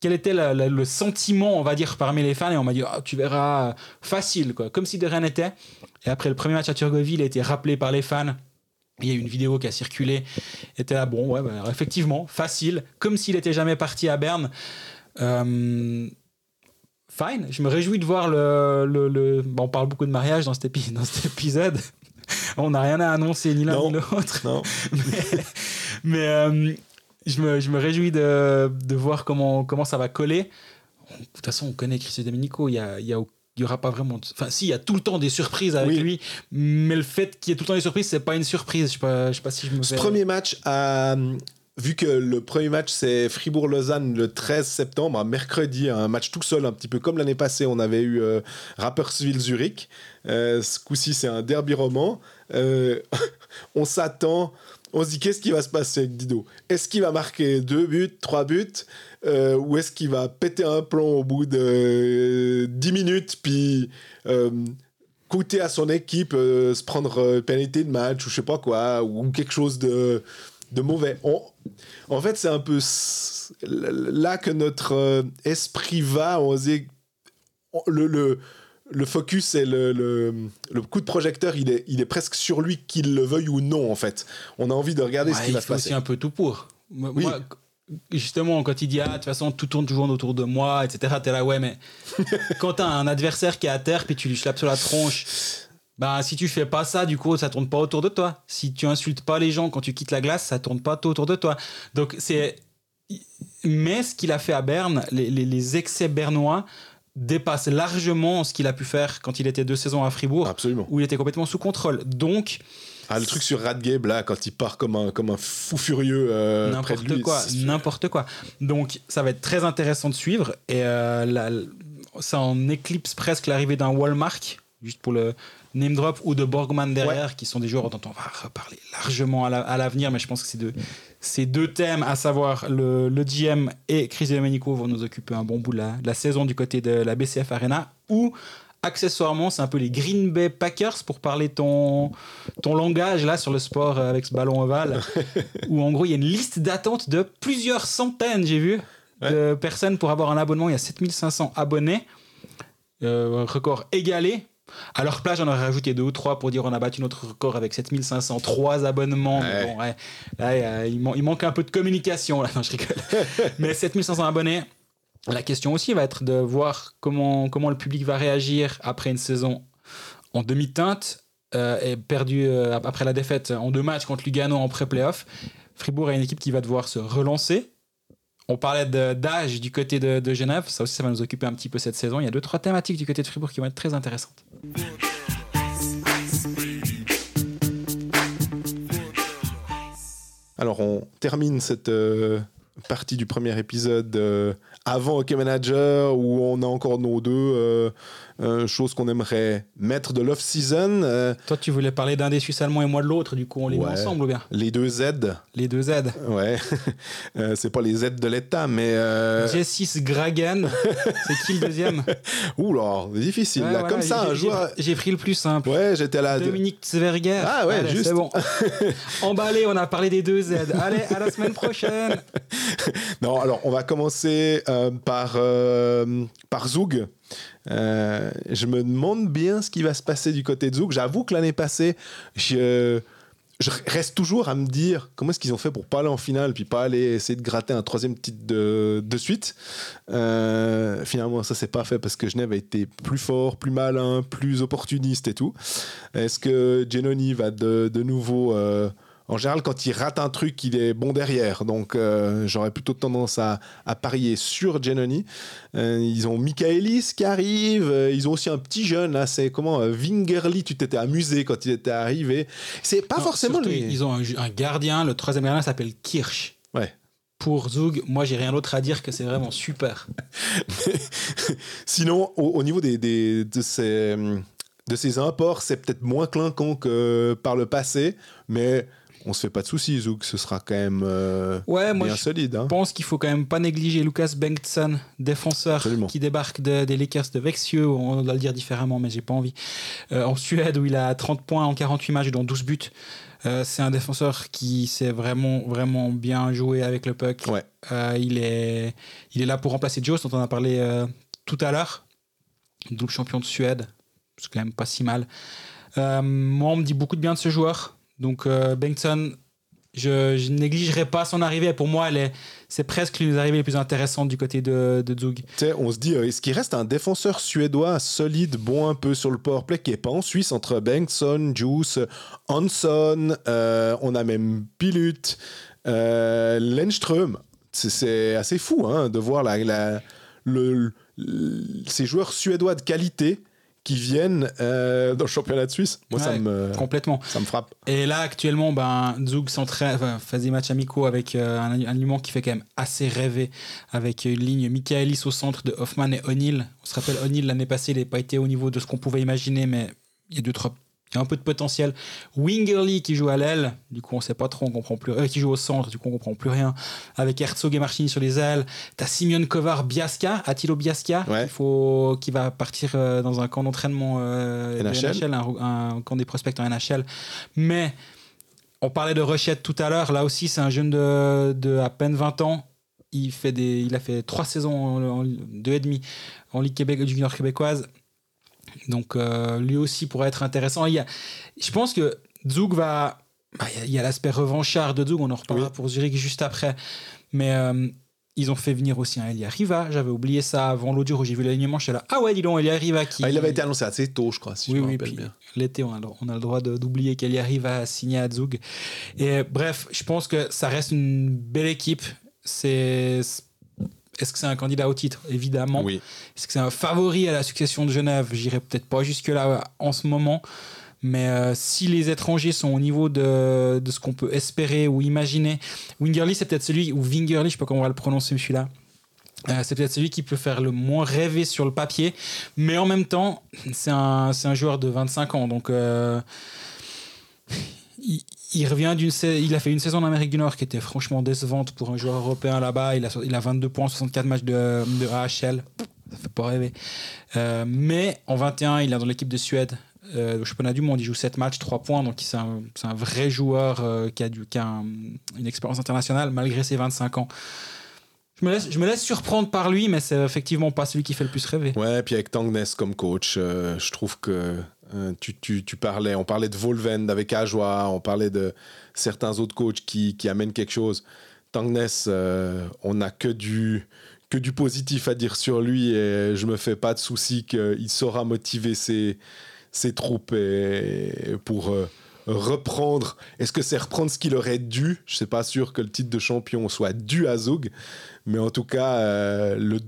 quel était le sentiment, on va dire, parmi les fans. Et on m'a dit, oh, tu verras, facile, quoi, comme si de rien n'était. Et après le premier match à Turgovie, il a été rappelé par les fans. Il y a eu une vidéo qui a circulé. Était là, bon, ouais, bah, effectivement, facile, comme s'il était jamais parti à Berne. Euh, fine, je me réjouis de voir le. le, on parle beaucoup de mariage dans cet, [laughs] dans cet épisode. [laughs] on n'a rien à annoncer, ni l'un ni l'autre. [laughs] mais, euh, je, me, je, me, réjouis de, de, voir comment, comment ça va coller. De toute façon, on connaît Christian Domenico. Il a, y a il y aura pas vraiment. Enfin, si, il y a tout le temps des surprises avec lui, mais le fait qu'il y ait tout le temps des surprises, c'est pas une surprise. Je sais pas, je sais pas si je me. Ce premier match a vu que le premier match c'est Fribourg-Lausanne le 13 septembre, mercredi, un match tout seul, un petit peu comme l'année passée, on avait eu euh, Rapperswil-Zurich. Euh, ce coup-ci, c'est un derby roman. Euh, [laughs] on s'attend, on se dit qu'est-ce qui va se passer avec Dido? Est-ce qu'il va marquer deux buts, trois buts? Ou est-ce qu'il va péter un plomb au bout de 10 minutes puis coûter à son équipe se prendre pénalité de match ou je sais pas quoi, ou quelque chose de de mauvais. en fait, c'est un peu là que notre euh, esprit va. On le, le, le focus et le, le, coup de projecteur, il est, il est presque sur lui, qu'il le veuille ou non, en fait. On a envie de regarder ce qui va se passer. aussi un peu tout pour. Oui. justement, quand il dit, ah, de toute façon, tout tourne toujours autour de moi, etc., t'es là, ouais, mais [laughs] quand t'as un adversaire qui est à terre, puis tu lui slappes sur la tronche, bah, si tu fais pas ça, du coup, ça tourne pas autour de toi. Si tu insultes pas les gens quand tu quittes la glace, ça tourne pas autour de toi. Donc, c'est. Mais ce qu'il a fait à Berne, les, excès bernois dépassent largement ce qu'il a pu faire quand il était deux saisons à Fribourg, Absolument. où il était complètement sous contrôle. Donc. Ah, le truc sur Radgeb, là, quand il part comme un, comme un fou furieux. Euh, n'importe quoi, n'importe quoi. Donc, ça va être très intéressant de suivre. Et euh, ça en éclipse presque l'arrivée d'un Walmart, juste pour le, name drop ou de Borgman derrière, qui sont des joueurs dont on va reparler largement à l'avenir, mais je pense que deux, ces deux thèmes, à savoir. Le, le GM et Chris Domenico, vont nous occuper un bon bout de la, la, saison du côté de la BCF Arena, ou accessoirement, c'est un peu les Green Bay Packers pour parler ton, ton langage là sur le sport avec ce ballon ovale, [laughs] où en gros il y a une liste d'attente de plusieurs centaines, j'ai vu, de personnes pour avoir un abonnement. Il y a 7500 abonnés. Euh, record égalé à leur place, j'en aurais rajouté deux ou trois pour dire on a battu notre record avec 7503 abonnements. là, il, manque un peu de communication. Là. [laughs] je rigole. [laughs] Mais 7500 abonnés. La question aussi va être de voir comment, comment le public va réagir après une saison en demi-teinte euh, et perdue euh, après la défaite en deux matchs contre Lugano en pré-playoff. Fribourg est une équipe qui va devoir se relancer on parlait d'âge du côté de, Genève, ça aussi ça va nous occuper un petit peu cette saison. Il y a deux trois thématiques du côté de Fribourg qui vont être très intéressantes. Alors on termine cette euh, partie du premier épisode euh, avant Hockey Manager où on a encore nos deux euh, euh, chose qu'on aimerait mettre de l'off-season. Euh, Toi, tu voulais parler d'un des Suisses allemands et moi de l'autre, du coup, on les met ensemble ou bien? Les deux Z. Les deux Z. Ouais. [laughs] euh, c'est pas les Z de l'État, mais. J6 Gragen. c'est qui le deuxième? [laughs] Ouh là, difficile. là, comme ça, un joueur. J'ai pris le plus simple. Ouais, j'étais là. Dominique Zverger. Ah ouais, juste. C'est bon. [laughs] Emballé, on a parlé des deux Z. Allez, à la semaine prochaine. non, alors, on va commencer par, par Zoug. Euh, je me demande bien ce qui va se passer du côté de Zouk. J'avoue que l'année passée, je, reste toujours à me dire comment est-ce qu'ils ont fait pour pas aller en finale puis pas aller essayer de gratter un troisième titre de, de suite. Euh, finalement, ça s'est pas fait parce que Genève a été plus fort, plus malin, plus opportuniste et tout. Est-ce que Genoni va de, de nouveau euh, en général, quand il rate un truc, il est bon derrière. Donc, euh, j'aurais plutôt tendance à, parier sur Genoni. Euh, ils ont Michaelis qui arrive. Euh, ils ont aussi un petit jeune, là. C'est comment Wingerly, tu t'étais amusé quand il était arrivé. C'est pas forcément lui. Ils ont un, gardien. Le troisième gardien s'appelle Kirsch. Ouais pour Zug, moi j'ai rien d'autre à dire que c'est vraiment super. [laughs] Sinon, au, niveau des, de, ces, de ces imports, c'est peut-être moins clinquant que par le passé, mais on se fait pas de soucis, Zouk, ce sera quand même euh, ouais, moi bien je solide. Je pense qu'il faut quand même pas négliger Lucas Bengtsson, défenseur qui débarque des Lakers de Vexieux, on doit le dire différemment, mais j'ai pas envie. Euh, en Suède, où il a 30 points en 48 matchs, dont 12 buts. Euh, c'est un défenseur qui sait vraiment, vraiment bien jouer avec le puck. Ouais. il, est, il est là pour remplacer Joe, dont on a parlé tout à l'heure. Double champion de Suède, c'est quand même pas si mal. moi, on me dit beaucoup de bien de ce joueur. Donc euh, Bengtson, je, je négligerai pas son arrivée. Pour moi, c'est presque l'une des arrivées les plus intéressantes du côté de, de Zug. On se dit, euh, est-ce qu'il reste un défenseur suédois solide, bon un peu sur le powerplay, qui n'est pas en Suisse, entre Bengtson, Juice, Hanson, euh, on a même Pilut, euh, Lenström. C'est assez fou hein, de voir ces joueurs suédois de qualité qui viennent euh, dans le championnat de Suisse. Moi, ça, me, Complètement. ça me frappe. Et là, actuellement, ben, Zug s'entraîne, enfin, fait des matchs amicaux avec euh, un, aliment qui fait quand même assez rêver, avec une ligne Michaelis au centre de Hoffman et O'Neill. On se rappelle, O'Neill, l'année passée, il n'a pas été au niveau de ce qu'on pouvait imaginer, mais il y a deux, trois. Il y a un peu de potentiel. Wingerly qui joue à l'aile, du coup on sait pas trop, on comprend plus. euh, qui joue au centre, du coup on comprend plus rien. Avec Herzog et Marchini sur les ailes. T'as Simeon Kovar Biasca, Attilo Biasca, Ouais. il faut, qui va partir euh, dans un camp d'entraînement euh, de NHL. un, un camp des prospects en NHL. Mais on parlait de Rochette tout à l'heure. Là aussi, c'est un jeune de, de à peine 20 ans. Il, fait des, il a fait trois saisons, en, en- deux et demi en Ligue Québec, junior québécoise. Donc, euh, lui aussi pourrait être intéressant. Il y a, je pense que Zug va. bah, il y a- a, l'aspect revanchard de Zug, on en reparlera Oui. pour Zurich juste après. Mais euh, ils ont fait venir aussi un Elia Riva. J'avais oublié ça avant l'audio où j'ai vu l'alignement. J'étais là, ah ouais, dis donc, Elia Riva qui. Ah, il avait été annoncé assez tôt, je crois, si Oui, je me oui, rappelle bien. l'été, on a, le- on a le droit d'oublier qu'elle y arrive à signer à Zug. Et bref, je pense que ça reste une belle équipe. C'est. Est-ce que c'est un candidat au titre? Évidemment. Oui. Est-ce que c'est un favori à la succession de Genève? J'irai peut-être pas jusque-là en ce moment. Mais euh, si les étrangers sont au niveau de, de ce qu'on peut espérer ou imaginer, Wingerly, c'est peut-être celui, ou Wingerly, je sais pas comment on va le prononcer celui-là. Euh, c'est peut-être celui qui peut faire le moins rêver sur le papier, mais en même temps, c'est un, un joueur de 25 ans, donc euh, il, revient d'une, il a fait une saison en Amérique du Nord qui était franchement décevante pour un joueur européen là-bas. Il a, il a 22 points, 64 matchs de, de AHL, ça fait pas rêver. Euh, mais en 21, il est dans l'équipe de Suède. Euh, au championnat du monde, il joue 7 matchs, 3 points, donc c'est un, un vrai joueur euh, qui a, du, qui a un- une expérience internationale malgré ses 25 ans. Je me, laisse, je me laisse surprendre par lui, mais c'est effectivement pas celui qui fait le plus rêver. Ouais, puis avec Tangness comme coach, je trouve que euh, tu, tu, parlais, on parlait de Volvend avec Ajoie, on parlait de certains autres coachs qui, qui amènent quelque chose. Tangness, euh, on n'a que du, que du positif à dire sur lui et je me fais pas de souci qu'il saura motiver ses, ses troupes pour euh, reprendre. Est-ce que c'est reprendre ce qu'il aurait dû? Je suis pas sûr que le titre de champion soit dû à Zug, mais en tout cas, euh,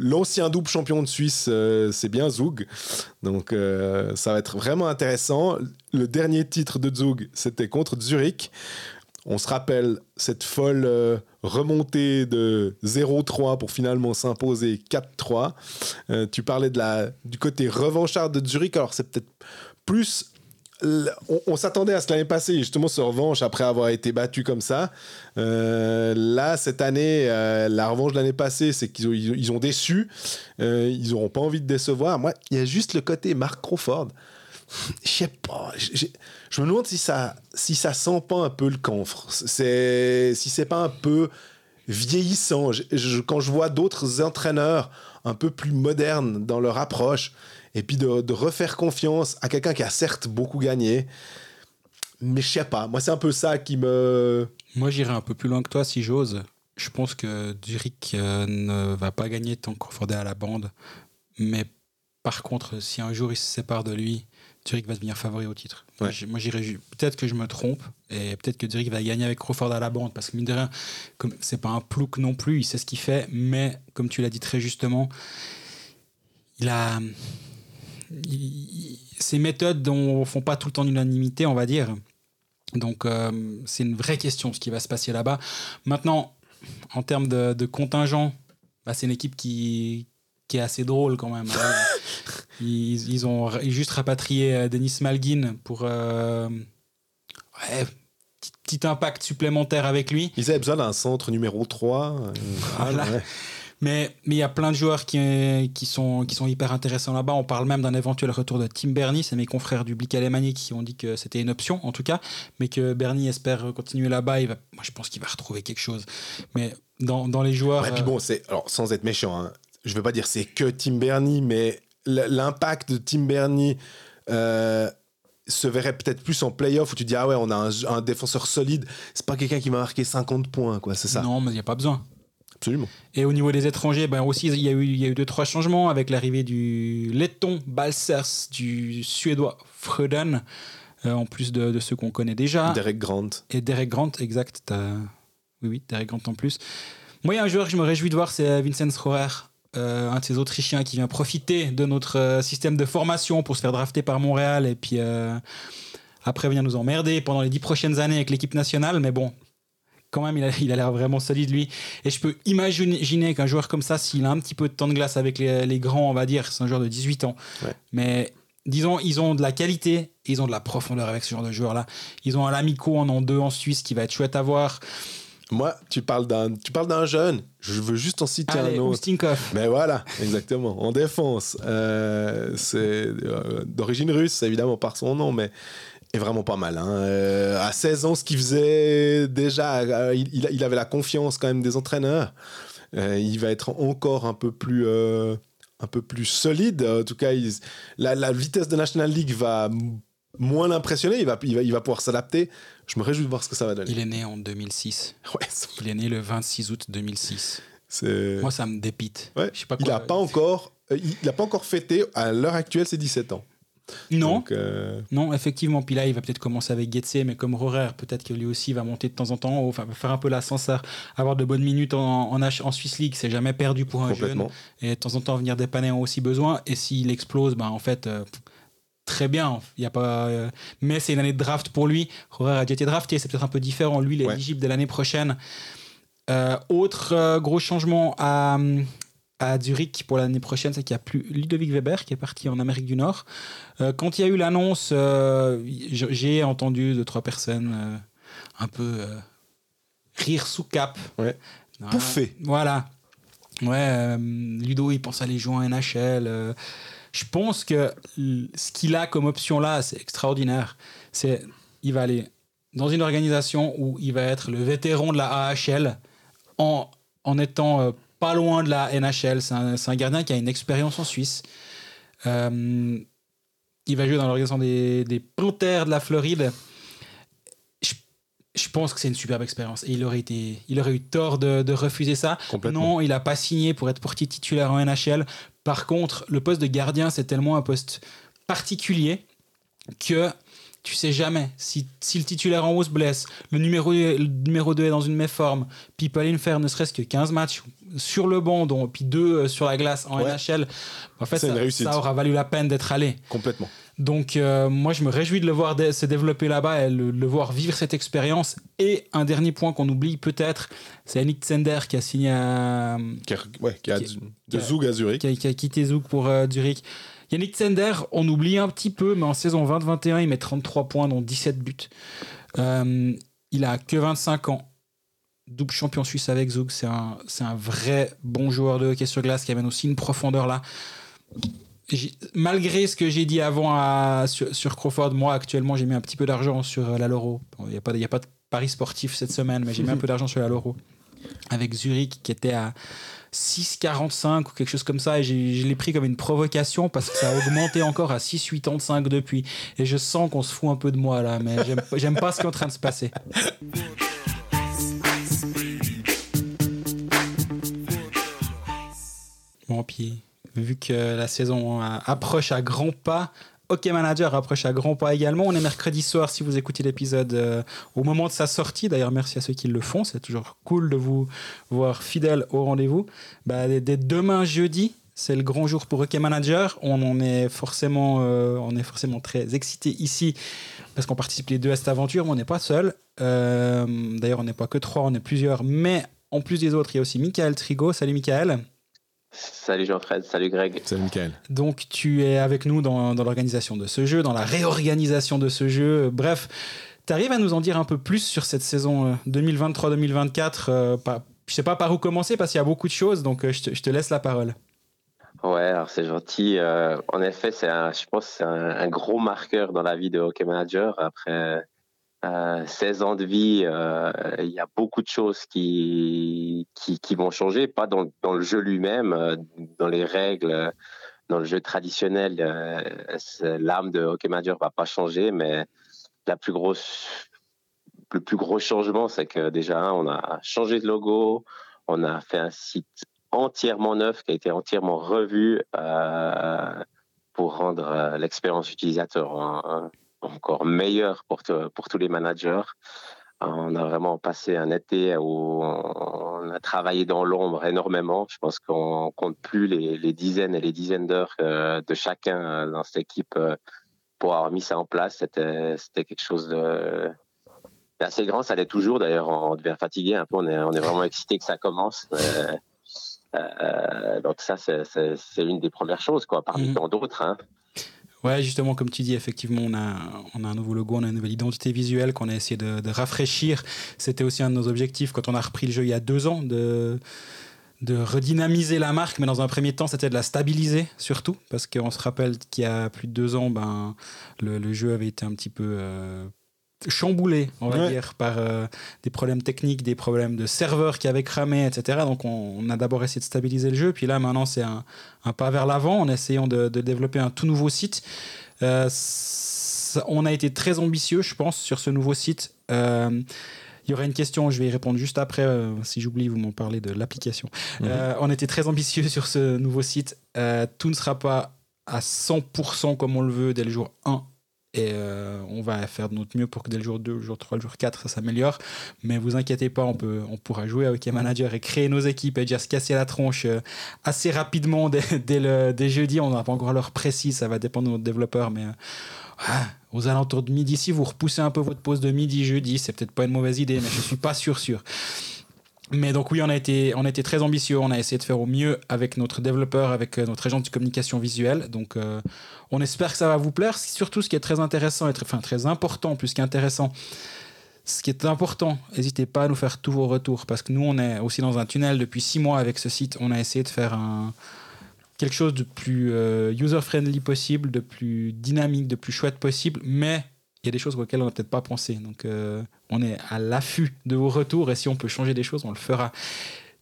l'ancien double champion de Suisse, euh, c'est bien Zug. Donc euh, ça va être vraiment intéressant. Le dernier titre de Zug, c'était contre Zurich. On se rappelle cette folle remontée de 0-3 pour finalement s'imposer 4-3. Euh, tu parlais du côté revanchard de Zurich. Alors c'est peut-être plus on, s'attendait à ce l'année passée, justement, se revanche après avoir été battu comme ça. Euh, là, cette année, euh, la revanche de l'année passée, c'est qu'ils ont, déçu. Euh, ils n'auront pas envie de décevoir. Moi, il y a juste le côté Mark Crawford. Je sais pas. Je me demande si ça, si ça sent pas un peu le camphre. C'est, si c'est pas un peu vieillissant. Je- quand je vois d'autres entraîneurs un peu plus modernes dans leur approche, et puis de, de refaire confiance à quelqu'un qui a certes beaucoup gagné, mais je sais pas. Moi, c'est un peu ça qui me. Moi, j'irai un peu plus loin que toi si j'ose. Je pense que Zurich euh, ne va pas gagner tant que Crawford est à la bande. Mais par contre, si un jour il se sépare de lui, Zurich va devenir favori au titre. Moi, Ouais. j'ai- Moi, j'irai. Peut-être que je me trompe et peut-être que Zurich va gagner avec Crawford à la bande parce que mine de rien, comme c'est pas un plouc non plus, il sait ce qu'il fait. Mais comme tu l'as dit très justement, il a. ses méthodes ne font pas tout le temps l'unanimité, on va dire. Donc, euh, c'est une vraie question ce qui va se passer là-bas. Maintenant, en termes de, de contingent, bah, c'est une équipe qui, qui est assez drôle quand même. hein. [laughs] Ils, ils ont juste rapatrié euh, Denis Malgin pour euh, ouais, petit, petit impact supplémentaire avec lui. Ils avaient besoin d'un centre numéro 3. euh, Voilà. ouais. Mais mais il y a plein de joueurs qui, qui, sont, qui sont hyper intéressants là-bas. On parle même d'un éventuel retour de Tim Bernie. C'est mes confrères du Blick alémanique qui ont dit que c'était une option, en tout cas. Mais que Bernie espère continuer là-bas. Il va, moi, je pense qu'il va retrouver quelque chose. Mais dans, dans les joueurs. Ouais, puis euh, bon, c'est alors sans être méchant, hein, je veux pas dire c'est que Tim Bernie, mais l'impact de Tim Bernie euh, se verrait peut-être plus en playoff où tu dis ah ouais on a un, un défenseur solide, c'est pas quelqu'un qui va marquer 50 points quoi, c'est ça. Non, mais il n'y a pas besoin. Absolument. Et au niveau des étrangers, ben aussi, il y, a eu, il y a eu deux, trois changements avec l'arrivée du letton Balsers, du suédois Fröden, euh, en plus de, de ceux qu'on connaît déjà. Derek Grant. Et Derek Grant, exact. t'as- Oui, oui, Derek Grant en plus. Moi, il y a un joueur que je me réjouis de voir, c'est Vincent Schroer. un de ces Autrichiens qui vient profiter de notre système de formation pour se faire drafter par Montréal et puis après venir nous emmerder pendant les dix prochaines années avec l'équipe nationale. Mais bon, quand même, il a, il a l'air vraiment solide, lui. Et je peux imaginer qu'un joueur comme ça, s'il a un petit peu de temps de glace avec les, grands, on va dire, c'est un joueur de 18 ans. Mais disons, ils ont de la qualité ils ont de la profondeur avec ce genre de joueur-là. Ils ont un Lamico en an 2 en Suisse qui va être chouette à voir. Moi, tu parles d'un, tu parles d'un jeune. Je veux juste en citer un autre. Mais voilà, exactement. En défense, euh, c'est euh, d'origine russe, évidemment par son nom, mais est vraiment pas mal. Hein. Euh, à 16 ans, ce qu'il faisait déjà, euh, il, il, avait la confiance quand même des entraîneurs. Euh, il va être encore un peu plus, un peu plus solide. En tout cas, la, la, vitesse de National League va moins l'impressionner. Il va, il va, il va pouvoir s'adapter. Je me réjouis de voir ce que ça va donner. Il est né en 2006. Ouais, il est né le 26 août 2006. Moi, ça me dépite. Ouais. Je sais pas il n'a pas encore, il, a pas encore fêté. À l'heure actuelle, c'est 17 ans. Non, euh, non, effectivement. Puis là, il va peut-être commencer avec Getse, mais comme Rorer, peut-être que lui aussi va monter de temps en temps, enfin, faire un peu l'ascenseur, avoir de bonnes minutes en, en, en Swiss League, c'est jamais perdu pour un jeune. Et de temps en temps, venir dépanner ont aussi besoin. Et s'il explose, ben, en fait, euh, très bien. Il y a pas, euh, mais c'est une année de draft pour lui. Rorer a déjà été drafté, c'est peut-être un peu différent. Lui, il est éligible de l'année prochaine. autre gros changement à, à Zurich pour l'année prochaine, c'est qu'il n'y a plus Ludovic Weber qui est parti en Amérique du Nord. Euh, quand il y a eu l'annonce, euh, j'ai entendu deux, trois personnes euh, un peu rire sous cap. Ouais. Pouffer. Voilà. Ouais, Ludo, il pense aller jouer en NHL. je pense que ce qu'il a comme option là, c'est extraordinaire. C'est, il va aller dans une organisation où il va être le vétéran de la AHL en, en étant pas loin de la NHL. C'est un, gardien qui a une expérience en Suisse. Euh, il va jouer dans l'organisation des, des, Panthers de la Floride. Je, pense que c'est une superbe expérience et il aurait, été, il aurait eu tort de, refuser ça. Non, il n'a pas signé pour être portier titulaire en NHL. Par contre, le poste de gardien, c'est tellement un poste particulier que tu sais jamais. Si, si le titulaire en haut se blesse, le numéro, le numéro 2 est dans une méforme, puis il peut aller faire ne serait-ce que 15 matchs sur le banc, donc, puis deux euh, sur la glace en NHL, en fait, ça, ça, aura valu la peine d'être allé. Complètement. Donc, euh, moi, je me réjouis de le voir se développer là-bas et le, le, voir vivre cette expérience. Et un dernier point qu'on oublie peut-être, c'est Yannick Zender qui a signé à. Qui a, ouais, qui a de Zug à Zurich. Qui a, quitté Zug pour euh, Zurich. Yannick Zender, on oublie un petit peu, mais en saison 20-21, il met 33 points, dont 17 buts. il a que 25 ans double champion suisse avec Zug. C'est un, un vrai bon joueur de hockey sur glace qui amène aussi une profondeur là. Malgré ce que j'ai dit avant sur, Crawford, moi actuellement j'ai mis un petit peu d'argent sur euh, la Loro. Il n'y a, pas, a pas de pari sportif cette semaine, mais j'ai mis un [laughs] peu d'argent sur la Loro. Avec Zurich qui était à 6,45 ou quelque chose comme ça. Et je l'ai pris comme une provocation parce que ça a augmenté [laughs] encore à 6,85 depuis. Et je sens qu'on se fout un peu de moi là, mais j'aime pas ce qui est en train de se passer. Bon, vu que la saison approche à grands pas, Hockey Manager approche à grands pas également. On est mercredi soir si vous écoutez l'épisode euh, au moment de sa sortie. D'ailleurs, merci à ceux qui le font. C'est toujours cool de vous voir fidèle au rendez-vous. Bah, dès, demain jeudi, c'est le grand jour pour Hockey Manager. On en est forcément, euh, on est forcément très excité ici parce qu'on participe les deux à cette aventure. On n'est pas seul. Euh, d'ailleurs, on n'est pas que trois, on est plusieurs. Mais en plus des autres, il y a aussi Michael Trigo. Salut Michael. Salut Jean-Fred, salut Greg. Salut Michael. Donc tu es avec nous dans, l'organisation de ce jeu, dans la réorganisation de ce jeu. Bref, tu arrives à nous en dire un peu plus sur cette saison 2023-2024 euh, euh Je sais pas par où commencer parce qu'il y a beaucoup de choses, donc euh, je, te, laisse la parole. Ouais, alors c'est gentil. Euh, en effet, c'est je pense c'est un, un, gros marqueur dans la vie de hockey manager. Après 16 ans de vie, euh, il y a beaucoup de choses qui, qui, vont changer, pas dans, dans le jeu lui-même, euh, dans les règles, dans le jeu traditionnel, euh, l'âme de Hockey Manager va pas changer, mais la plus grosse, le plus gros changement, c'est que déjà, on a changé de logo, on a fait un site entièrement neuf qui a été entièrement revu pour rendre l'expérience utilisateur encore meilleur pour, pour tous les managers. On a vraiment passé un été où on a travaillé dans l'ombre énormément. Je pense qu'on compte plus les, dizaines et les dizaines d'heures de chacun dans cette équipe pour avoir mis ça en place. C'était, c'était quelque chose de assez grand. Ça l'est toujours. D'ailleurs, on devient fatigué un peu. On est, on est vraiment excité que ça commence. donc ça, c'est, c'est, une des premières choses, quoi, parmi mmh. tant d'autres. Hein. Ouais, justement, comme tu dis, effectivement, on a, on a un nouveau logo, on a une nouvelle identité visuelle qu'on a essayé de, rafraîchir. C'était aussi un de nos objectifs quand on a repris le jeu il y a deux ans, de, de redynamiser la marque, mais dans un premier temps, c'était de la stabiliser surtout, parce qu'on se rappelle qu'il y a plus de deux ans, ben, le, le jeu avait été un petit peu euh, chamboulé, on va dire, par euh, des problèmes techniques, des problèmes de serveurs qui avaient cramé, etc. Donc on, a d'abord essayé de stabiliser le jeu, puis là maintenant c'est un, pas vers l'avant en essayant de, développer un tout nouveau site. Euh, on a été très ambitieux, je pense, sur ce nouveau site. Euh, il y aurait une question, je vais y répondre juste après. si j'oublie, vous m'en parlez de l'application. Mhm. on était très ambitieux sur ce nouveau site. tout ne sera pas à 100% comme on le veut dès le jour 1 et euh, on va faire de notre mieux pour que dès le jour 2, le jour 3, le jour 4, ça s'améliore. Mais vous inquiétez pas, on, peut, on pourra jouer à Hockey Manager et créer nos équipes et déjà se casser la tronche euh, assez rapidement [laughs] dès, le, dès jeudi. On n'a pas encore l'heure précise, ça va dépendre de notre développeur. Mais euh, aux alentours de midi, si vous repoussez un peu votre pause de midi jeudi, c'est peut-être pas une mauvaise idée, mais je suis pas sûr sûr. Mais donc oui, on a, été, on a été très ambitieux, on a essayé de faire au mieux avec notre développeur, avec notre agent de communication visuelle. Donc on espère que ça va vous plaire. Surtout ce qui est très intéressant, et très, enfin très important plus qu'intéressant, ce qui est important, n'hésitez pas à nous faire tous vos retours parce que nous, on est aussi dans un tunnel depuis six mois avec ce site. On a essayé de faire quelque chose de plus euh, user-friendly possible, de plus dynamique, de plus chouette possible, mais il y a des choses auxquelles on n'a peut-être pas pensé. Donc, euh, on est à l'affût de vos retours et si on peut changer des choses, on le fera.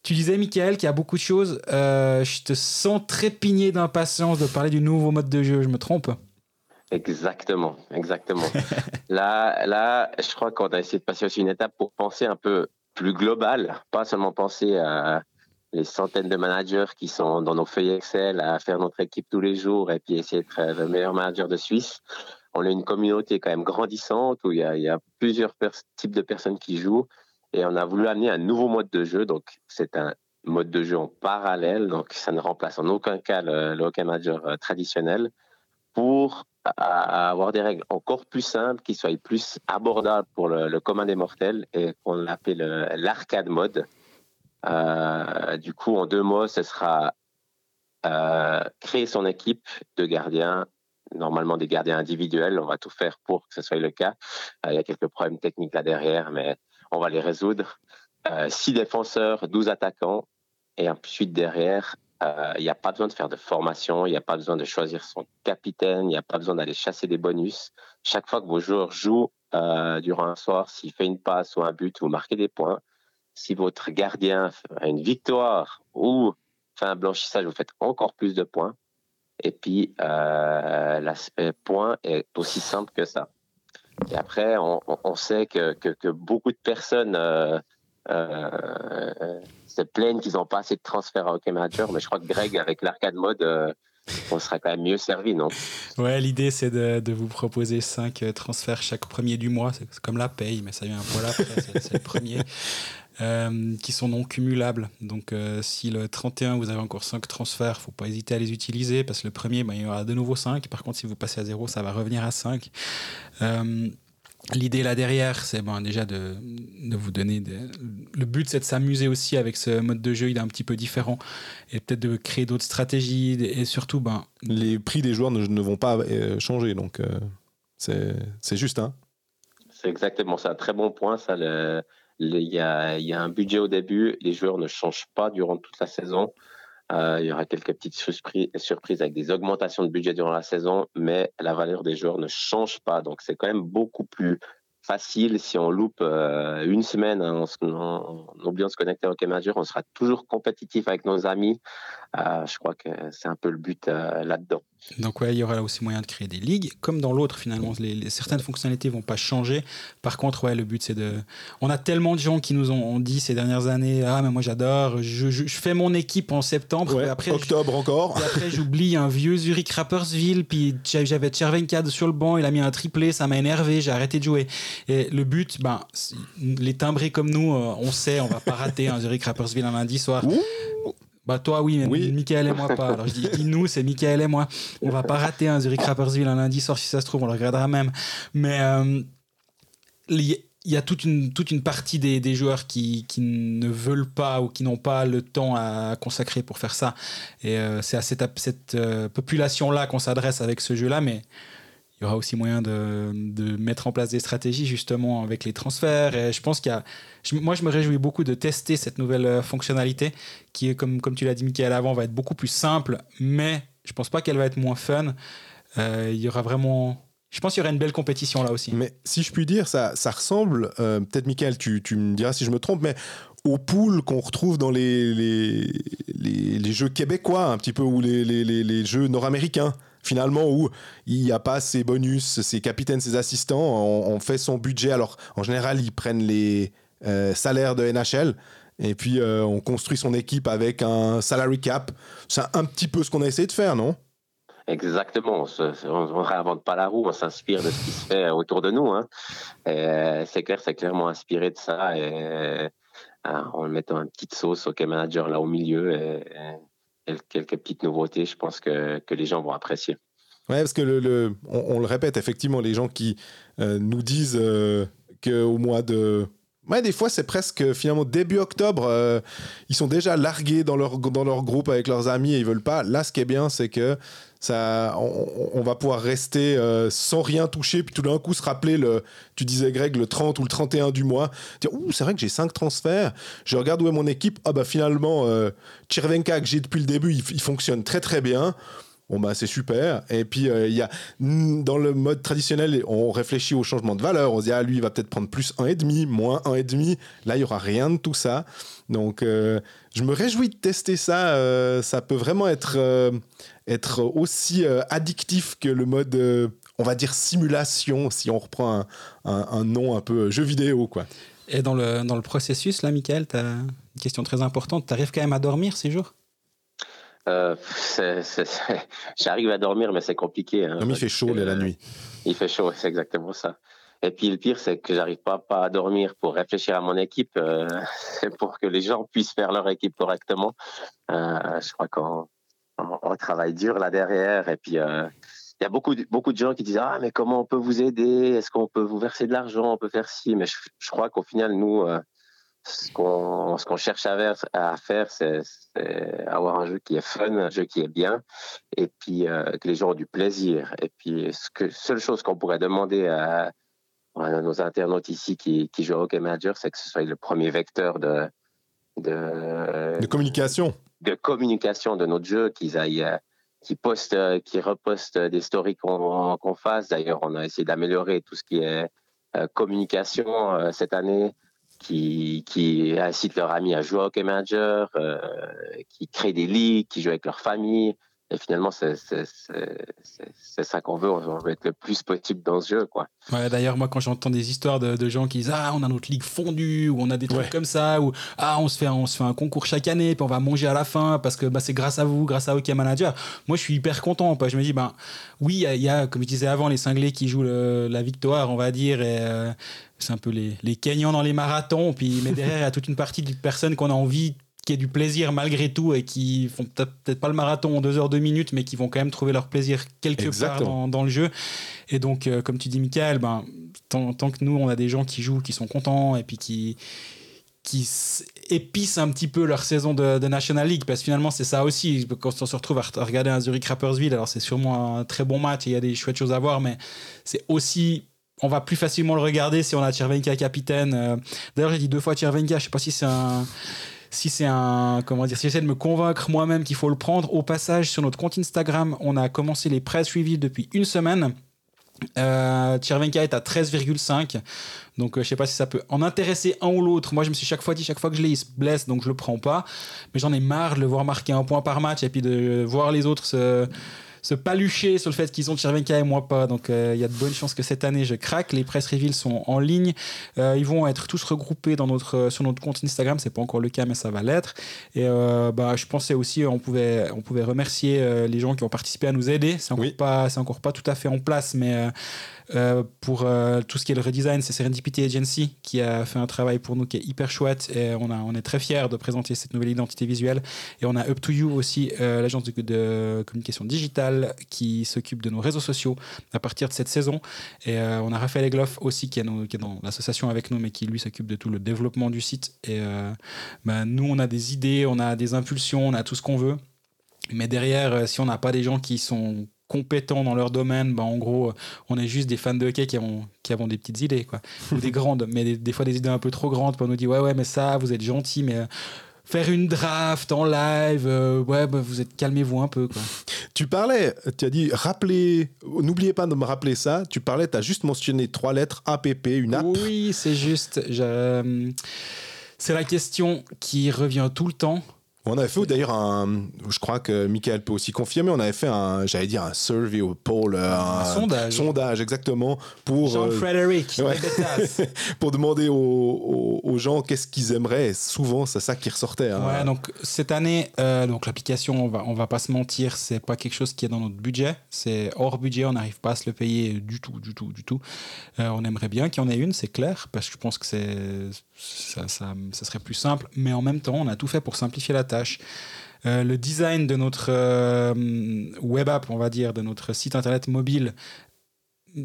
Tu disais, Michael, qu'il y a beaucoup de choses. Euh, je te sens trépigné d'impatience de parler du nouveau mode de jeu. Je me trompe? Exactement, exactement. [laughs] là, là, je crois qu'on a essayé de passer aussi une étape pour penser un peu plus global, pas seulement penser à les centaines de managers qui sont dans nos feuilles Excel à faire notre équipe tous les jours et puis essayer d'être le meilleur manager de Suisse on a une communauté quand même grandissante où il y a, plusieurs types de personnes qui jouent et on a voulu amener un nouveau mode de jeu. Donc, c'est un mode de jeu en parallèle, donc ça ne remplace en aucun cas le, Hockey Manager euh, traditionnel pour avoir des règles encore plus simples, qui soient plus abordables pour le, commun des mortels et qu'on appelle l'arcade mode. Euh, du coup, en deux mots, ce sera euh, créer son équipe de gardiens normalement des gardiens individuels. On va tout faire pour que ce soit le cas. Euh, il y a quelques problèmes techniques là derrière, mais on va les résoudre. Euh, six défenseurs, 12 attaquants. Et ensuite, derrière, euh, il n'y a pas besoin de faire de formation, il n'y a pas besoin de choisir son capitaine, il n'y a pas besoin d'aller chasser des bonus. Chaque fois que vos joueurs jouent durant un soir, s'il fait une passe ou un but, vous marquez des points. Si votre gardien a une victoire ou fait un blanchissage, vous faites encore plus de points. Et puis, euh, l'aspect point est aussi simple que ça. Et après, on, sait que, que, beaucoup de personnes euh, euh, se plaignent qu'ils n'ont pas assez de transferts à Hockey Manager, mais je crois que Greg, avec l'arcade mode, on sera quand même mieux servi, non? Ouais, l'idée c'est de, de, vous proposer 5 transferts chaque premier du mois. C'est comme la paye, mais ça vient un peu après, c'est le premier. [laughs] Euh, qui sont non cumulables. Donc euh, si le 31, vous avez encore 5 transferts, faut pas hésiter à les utiliser parce que le premier, ben, il y aura de nouveau 5. Par contre, si vous passez à 0, ça va revenir à 5. Euh, l'idée là derrière, c'est ben, déjà de, de, vous donner. Le but, c'est de s'amuser aussi avec ce mode de jeu. Il est un petit peu différent et peut-être de créer d'autres stratégies et surtout, ben, les prix des joueurs ne, ne vont pas changer. Donc c'est juste. Hein c'est exactement ça. Très bon point. Ça, le, il y, a, un budget au début, les joueurs ne changent pas durant toute la saison. Euh, il y aura quelques petites surprises avec des augmentations de budget durant la saison, mais la valeur des joueurs ne change pas. Donc c'est quand même beaucoup plus facile. Si on loupe euh, une semaine hein, en, oubliant de se connecter au Hockey on sera toujours compétitif avec nos amis je crois que c'est un peu le but là-dedans. Donc ouais, il y aura là aussi moyen de créer des ligues, comme dans l'autre finalement. Les, certaines fonctionnalités vont pas changer. Par contre, ouais, le but c'est de. On a tellement de gens qui nous ont, dit ces dernières années, ah mais moi j'adore, je, je, fais mon équipe en septembre, après octobre encore. après j'oublie un vieux Zurich Rappersville, puis j'avais Chervenka sur le banc, il a mis un triplé, ça m'a énervé, j'ai arrêté de jouer. Et le but, ben les timbrés comme nous, euh, on sait, on va pas rater un Zurich Rappersville un lundi soir. Bah toi oui, mais oui. Michael et moi pas. Alors je dis, [laughs] nous, c'est Michael et moi. On va pas rater un Zurich Rappersville un lundi soir si ça se trouve, on le regardera même. Mais euh, il y a toute une, toute une partie des, des joueurs qui, qui, ne veulent pas ou qui n'ont pas le temps à consacrer pour faire ça. Et euh, c'est à cette, cette euh, population-là qu'on s'adresse avec ce jeu-là. Mais il y aura aussi moyen de, de, mettre en place des stratégies justement avec les transferts. Et je pense qu'il y a. moi, je me réjouis beaucoup de tester cette nouvelle euh, fonctionnalité qui est, comme, comme tu l'as dit, Michael, avant, va être beaucoup plus simple, mais je pense pas qu'elle va être moins fun. Euh, il y aura vraiment. Je pense qu'il y aura une belle compétition là aussi. Mais si je puis dire, ça, ça ressemble, euh, peut-être Michael, tu, tu, me diras si je me trompe, mais aux poules qu'on retrouve dans les, les, les, les, jeux québécois, un petit peu, ou les, les jeux nord-américains finalement où il n'y a pas ses bonus, ses capitaines, ses assistants, on, fait son budget. Alors en général, ils prennent les euh, salaires de NHL. Et puis euh, on construit son équipe avec un salary cap. C'est un petit peu ce qu'on a essayé de faire, non? Exactement. On ne réinvente pas la roue, on s'inspire de ce qui se fait autour de nous. Hein. Euh, c'est clair, c'est clairement inspiré de ça. Et, en mettant une petite sauce au manager là au milieu. Quelques petites nouveautés, je pense que, que les gens vont apprécier. Ouais, parce que le, on, le répète, effectivement, les gens qui euh, nous disent euh, qu'au mois de. Ouais, des fois, c'est presque finalement début octobre, euh, ils sont déjà largués dans leur, dans leur groupe avec leurs amis et ils veulent pas. Là, ce qui est bien, c'est que ça, on, va pouvoir rester euh, sans rien toucher, puis tout d'un coup se rappeler, le, tu disais Greg, le 30 ou le 31 du mois, dire, c'est vrai que j'ai 5 transferts, je regarde où est mon équipe, ah bah finalement, euh, Chirvenka que j'ai depuis le début, il, fonctionne très très bien. Bon bah c'est super. Et puis euh, il y a dans le mode traditionnel, on réfléchit au changement de valeur. On se dit ah lui il va peut-être prendre plus un et demi, moins un et demi. Là il y aura rien de tout ça. Donc je me réjouis de tester ça. ça peut vraiment être être aussi euh, addictif que le mode, euh, on va dire, simulation, si on reprend un, nom un peu euh, jeu vidéo. quoi. Et dans le, dans le processus, là, Michael, tu as une question très importante. Tu arrives quand même à dormir ces jours? [laughs] J'arrive à dormir, mais c'est compliqué. Hein, il fait chaud la nuit. Il fait chaud, [laughs] c'est exactement ça. Et puis le pire, c'est que j'arrive pas, pas à dormir pour réfléchir à mon équipe, [laughs] pour que les gens puissent faire leur équipe correctement. je crois qu'on on, travaille dur là derrière. Et puis, euh, il y a beaucoup de, beaucoup de gens qui disent Ah, mais comment on peut vous aider? Est-ce qu'on peut vous verser de l'argent? On peut faire ci. Mais je, crois qu'au final, nous, euh, ce qu'on cherche à, faire, c'est avoir un jeu qui est fun, un jeu qui est bien, et puis euh, que les gens ont du plaisir. Et puis, ce que, seule chose qu'on pourrait demander à, nos internautes ici qui, qui jouent au Hockey Manager, c'est que ce soit le premier vecteur de, de, de communication de communication de notre jeu, qu'ils aillent, euh, qui postent, euh, qui repostent des stories qu'on fasse. D'ailleurs, on a essayé d'améliorer tout ce qui est communication cette année, qui, qui incitent leurs amis à jouer au hockey manager, qui créent des ligues, qui jouent avec leur famille. Et finalement, c'est ça qu'on veut. On veut être le plus possible dans ce jeu. Quoi. Ouais, D'ailleurs, moi, quand j'entends des histoires de, gens qui disent Ah, on a notre ligue fondue, ou on a des trucs comme ça, ou Ah, on se, fait, on se fait un concours chaque année, puis on va manger à la fin parce que bah, c'est grâce à vous, grâce à Hockey Manager. Moi, je suis hyper content. Je me dis ben, Oui, il y, a, comme je disais avant, les cinglés qui jouent la victoire, on va dire. Et, euh, c'est un peu les, les Kenyans dans les marathons. Puis, mais derrière, il y a toute une partie de personnes qu'on a envie qui aient du plaisir malgré tout et qui font peut-être pas le marathon en 2 heures 2 minutes, mais qui vont quand même trouver leur plaisir quelque part dans, le jeu. Et donc, euh, comme tu dis, Michael, ben, tant, que nous, on a des gens qui jouent, qui sont contents et puis qui, qui épicent un petit peu leur saison de, National League, parce que finalement, c'est ça aussi. Quand on se retrouve à regarder un Zurich Rappersville, alors c'est sûrement un très bon match et il y a des chouettes choses à voir, mais c'est aussi on va plus facilement le regarder si on a Tchervenka capitaine. Euh, d'ailleurs, j'ai dit deux fois Tchervenka, je sais pas si c'est un si c'est un comment dire si j'essaie de me convaincre moi-même qu'il faut le prendre au passage sur notre compte Instagram on a commencé les press reviews depuis une semaine Euh, est à 13,5. Donc, euh, je sais pas si ça peut en intéresser un ou l'autre. Moi, je me suis chaque fois dit, chaque fois que je l'ai, il se blesse, donc je le prends pas. Mais j'en ai marre de le voir marquer un point par match et puis de voir les autres se palucher sur le fait qu'ils ont Chervenka et moi pas. Donc euh, il y a de bonnes chances que cette année je craque. Les press reveals sont en ligne. Euh, ils vont être tous regroupés dans notre, euh, sur notre compte Instagram. C'est pas encore le cas, mais ça va l'être. Et bah, je pensais aussi, on pouvait, on pouvait remercier les gens qui ont participé à nous aider. C'est encore, pas, encore pas tout à fait en place, mais euh, pour euh, tout ce qui est le redesign, c'est Serendipity Agency qui a fait un travail pour nous qui est hyper chouette et on, est très fiers de présenter cette nouvelle identité visuelle. Et on a Up to You aussi, euh, l'agence de, communication digitale qui s'occupe de nos réseaux sociaux à partir de cette saison. Et on a Raphaël Egloff aussi qui est, dans l'association avec nous mais qui lui s'occupe de tout le développement du site. Et ben, nous, on a des idées, on a des impulsions, on a tout ce qu'on veut. Mais derrière, si on n'a pas des gens qui sont compétents dans leur domaine, bah, en gros, on est juste des fans de hockey qui avons, qui avons des petites idées, quoi. Ou des [laughs] grandes, mais des, fois des idées un peu trop grandes. Puis on nous dit, ouais, ouais, mais ça, vous êtes gentil, mais euh, faire une draft en live, euh, ouais, bah, vous êtes calmez-vous un peu. Quoi. Tu parlais, tu as dit, rappelez, n'oubliez pas de me rappeler ça. Tu parlais, tu as juste mentionné trois lettres, APP, une app. Oui, c'est juste. C'est la question qui revient tout le temps. On avait fait d'ailleurs un, je crois que Michael peut aussi confirmer, on avait fait un, j'allais dire un survey au pôle, un, sondage. sondage exactement pour Jean euh, [laughs] pour demander aux, aux, gens qu'est-ce qu'ils aimeraient. Et souvent, c'est ça qui ressortait. Hein. Ouais, donc cette année, euh, donc l'application, on va, on va pas se mentir, c'est pas quelque chose qui est dans notre budget, c'est hors budget, on n'arrive pas à se le payer du tout, du tout, du tout. Euh, on aimerait bien qu'il y en ait une, c'est clair, parce que je pense que c'est ça, ça, ça, serait plus simple, mais en même temps, on a tout fait pour simplifier la Euh, le design de notre euh, web app, on va dire, de notre site internet mobile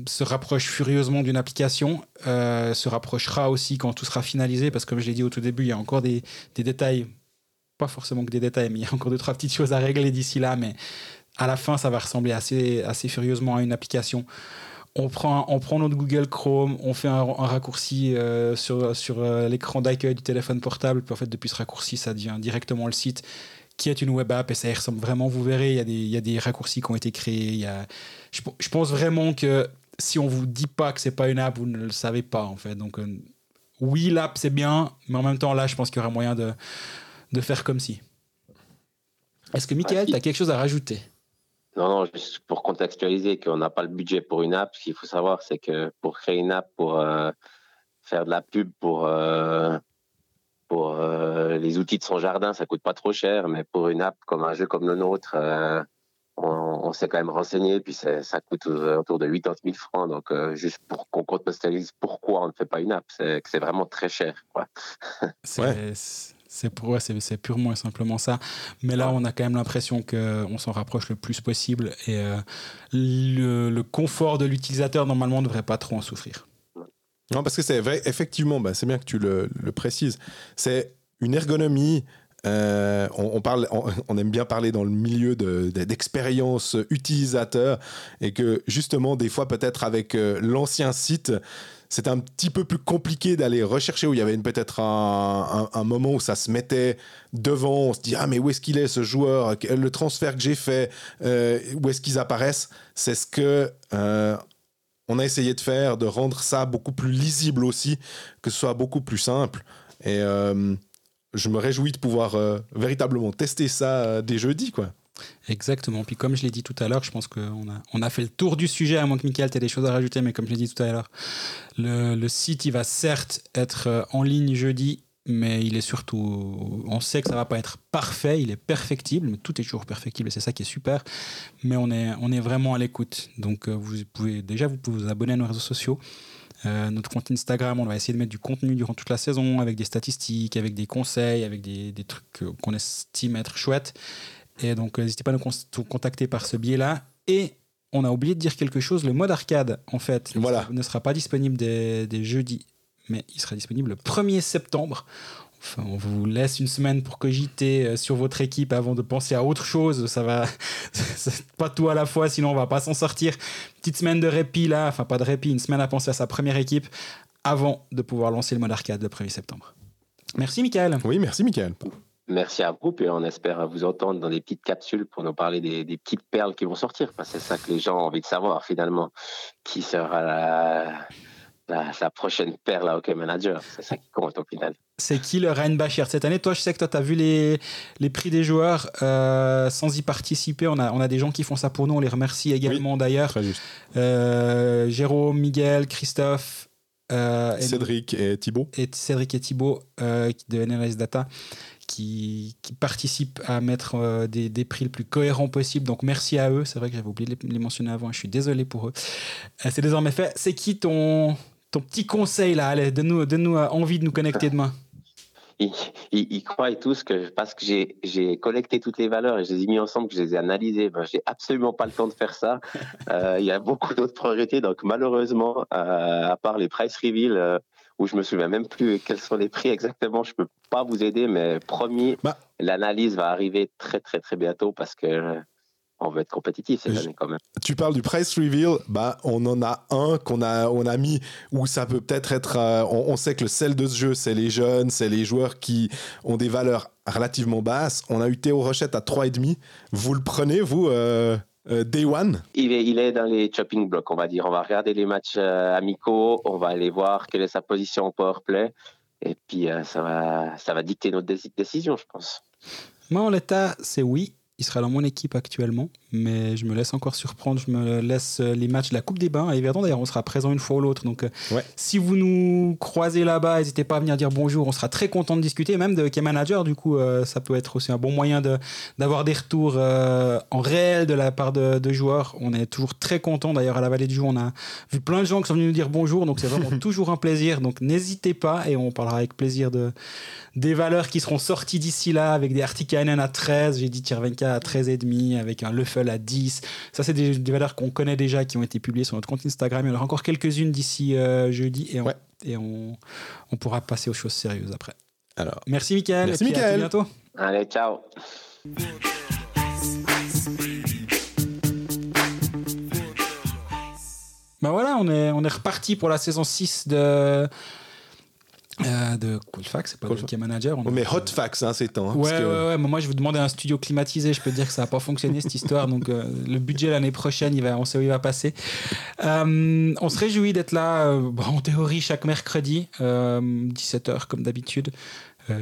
se rapproche furieusement d'une application, euh, se rapprochera aussi quand tout sera finalisé, parce que comme je l'ai dit au tout début, il y a encore des, des, détails, pas forcément que des détails, mais il y a encore deux, trois petites choses à régler d'ici là, mais à la fin, ça va ressembler assez, assez furieusement à une application on prend, on prend notre Google Chrome, on fait un, raccourci euh, sur, sur euh, l'écran d'accueil du téléphone portable, puis en fait, depuis ce raccourci, ça devient directement le site qui est une web app et ça y ressemble vraiment. Vous verrez, il y, a des, il y a des raccourcis qui ont été créés. Il y a, je, je, pense vraiment que si on vous dit pas que c'est pas une app, vous ne le savez pas en fait. Donc, euh, oui, l'app c'est bien, mais en même temps, là, je pense qu'il y aura moyen de, de faire comme si. Est-ce que Michael, tu as quelque chose à rajouter? Non, non, juste pour contextualiser qu'on n'a pas le budget pour une app, ce qu'il faut savoir, c'est que pour créer une app, pour euh, faire de la pub pour, euh, pour euh, les outils de son jardin, ça coûte pas trop cher, mais pour une app comme un jeu comme le nôtre, on, s'est quand même renseigné, puis ça coûte autour de 80 000 francs. Donc, juste pour qu'on contextualise pourquoi on ne fait pas une app, c'est que c'est vraiment très cher. Quoi. ouais. C'est pour c'est purement et simplement ça. Mais là, on a quand même l'impression qu'on s'en rapproche le plus possible et euh, le, confort de l'utilisateur, normalement, ne devrait pas trop en souffrir. Non, parce que c'est vrai, effectivement, bah, c'est bien que tu le, précises. C'est une ergonomie. Euh, on, parle, on, aime bien parler dans le milieu d'expérience utilisateur et que justement, des fois, peut-être avec euh, l'ancien site, c'était un petit peu plus compliqué d'aller rechercher où il y avait peut-être un, moment où ça se mettait devant, on se dit ah mais où est-ce qu'il est ce joueur, le transfert que j'ai fait, euh, où est-ce qu'ils apparaissent, c'est ce que euh, on a essayé de faire, de rendre ça beaucoup plus lisible aussi, que ce soit beaucoup plus simple. Et euh, je me réjouis de pouvoir véritablement tester ça dès jeudi quoi. Exactement. Puis comme je l'ai dit tout à l'heure, je pense qu'on a, on a fait le tour du sujet, à moins que Michael ait des choses à rajouter, mais comme je l'ai dit tout à l'heure, le, le, site, il va certes être euh, en ligne jeudi, mais il est surtout... On sait que ça va pas être parfait, il est perfectible, mais tout est toujours perfectible, et c'est ça qui est super. Mais on est, on est vraiment à l'écoute. Donc euh, vous pouvez déjà vous pouvez vous abonner à nos réseaux sociaux. Euh, notre compte Instagram, on va essayer de mettre du contenu durant toute la saison avec des statistiques, avec des conseils, avec des, des trucs qu'on estime être chouettes. Et donc, euh, n'hésitez pas à nous contacter par ce biais-là. Et on a oublié de dire quelque chose le mode arcade, en fait, voilà. ne sera pas disponible des, jeudis, mais il sera disponible le 1er septembre. Enfin, on vous laisse une semaine pour cogiter euh, sur votre équipe avant de penser à autre chose. Ça va, [laughs] pas tout à la fois, sinon on va pas s'en sortir. Petite semaine de répit là, enfin pas de répit, une semaine à penser à sa première équipe avant de pouvoir lancer le mode arcade le 1er septembre. Merci Michael. Oui, merci Michael. Merci à vous et on espère vous entendre dans des petites capsules pour nous parler des, petites perles qui vont sortir. c'est ça que les gens ont envie de savoir finalement. Qui sera la, prochaine perle à Hockey Manager? C'est ça qui compte au final. C'est qui le Ryan Bachir cette année? Toi, je sais que toi, tu as vu les, les prix des joueurs euh, sans y participer. On a, on a des gens qui font ça pour nous. On les remercie également d'ailleurs. Euh, Jérôme, Miguel, Christophe. Euh, Cédric et Thibaut. Et Cédric et Thibaut de NLS Data qui, qui participent à mettre des, des, prix le plus cohérent possible. Donc merci à eux. C'est vrai que j'avais oublié de les, mentionner avant. Je suis désolé pour eux. C'est désormais fait. C'est qui ton, ton petit conseil là? Allez, donne-nous donne envie de nous connecter demain ils, croient tous que parce que j'ai collecté toutes les valeurs et je les ai mis ensemble, que je les ai analysées, ben, j'ai absolument pas le temps de faire ça. [laughs] Euh, il y a beaucoup d'autres priorités, donc malheureusement, euh, à part les price reveal, euh, où je me souviens même plus quels sont les prix exactement, je peux pas vous aider, mais promis, bah. l'analyse va arriver très très très bientôt parce que on veut être compétitif cette année quand même. Tu parles du price reveal, bah on en a un qu'on a on a mis où ça peut peut-être être, euh, on, sait que le sel de ce jeu c'est les jeunes, c'est les joueurs qui ont des valeurs relativement basses. On a eu Théo Rochette à 3,5. Vous le prenez vous euh, euh, Day One? Il est, il est dans les chopping blocks, on va dire. On va regarder les matchs amicaux, on va aller voir quelle est sa position au power play, et puis ça, va, ça va dicter notre décision, je pense. Moi, en l'état, c'est oui il sera dans mon équipe actuellement, mais je me laisse encore surprendre. Je me laisse euh, les matchs de la Coupe des Bains. Et Verdon, d'ailleurs, on sera présent une fois ou l'autre. Donc, euh, si vous nous croisez là-bas, n'hésitez pas à venir dire bonjour. On sera très content de discuter, même de Key Manager. Du coup, euh, ça peut être aussi un bon moyen d'avoir des retours en réel de la part de, joueurs. On est toujours très content. D'ailleurs, à la Vallée du Jour, on a vu plein de gens qui sont venus nous dire bonjour. Donc, c'est vraiment [laughs] toujours un plaisir. Donc, n'hésitez pas et on parlera avec plaisir de, des valeurs qui seront sorties d'ici là avec des Artikainen à 13. J'ai dit Tirvenka à 13,5 avec un À 10. Ça, c'est des, valeurs qu'on connaît déjà qui ont été publiées sur notre compte Instagram. Il y en aura encore quelques-unes d'ici euh, jeudi et, on, et on, on, pourra passer aux choses sérieuses après. Alors, merci Michael. Merci et À bientôt. Allez, ciao. Ben voilà, on est, on est reparti pour la saison 6 de euh, de Coolfax, c'est pas Cool Manager. On mais Hotfax, hein, c'est temps. Hein, ouais, ouais, ouais, moi je vous demandais un studio climatisé, je peux dire que ça n'a pas fonctionné cette histoire, donc euh, le budget l'année prochaine, il va, on sait où il va passer. Euh, on se réjouit d'être là, en théorie, chaque mercredi, 17h comme d'habitude.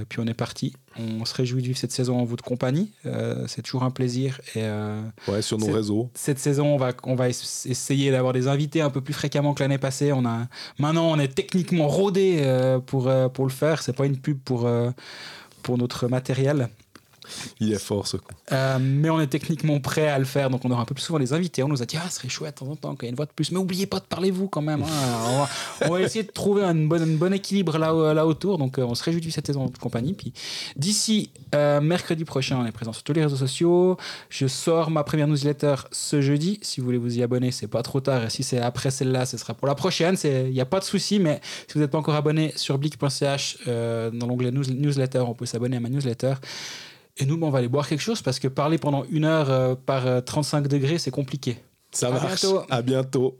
Puis on est parti. On se réjouit de vivre cette saison en votre compagnie. Euh, c'est toujours un plaisir. Et, euh, ouais, sur nos réseaux. Cette saison, on va, on va essayer d'avoir des invités un peu plus fréquemment que l'année passée. On a, maintenant, on est techniquement rodé pour, pour le faire. C'est pas une pub pour, pour notre matériel. Il est fort ce euh, mais on est techniquement prêt à le faire, donc on aura un peu plus souvent les invités. On nous a dit, ah, ce serait chouette de temps en temps qu'il y ait une voix de plus. Mais oubliez pas de parler vous quand même. Hein. on, va, essayer de trouver un bon, équilibre là, là autour. Donc euh, on se réjouit de cette saison en compagnie. Puis d'ici euh, mercredi prochain, on est présent sur tous les réseaux sociaux. Je sors ma première newsletter ce jeudi. Si vous voulez vous y abonner, c'est pas trop tard. Et si c'est après celle-là, ce sera pour la prochaine. Il n'y a pas de souci, mais si vous n'êtes pas encore abonné sur blick.ch, dans l'onglet newsletter, on peut s'abonner à ma newsletter. Et nous, on va aller boire quelque chose parce que parler pendant une heure euh, par 35 euh, degrés, c'est compliqué. Ça marche. À bientôt.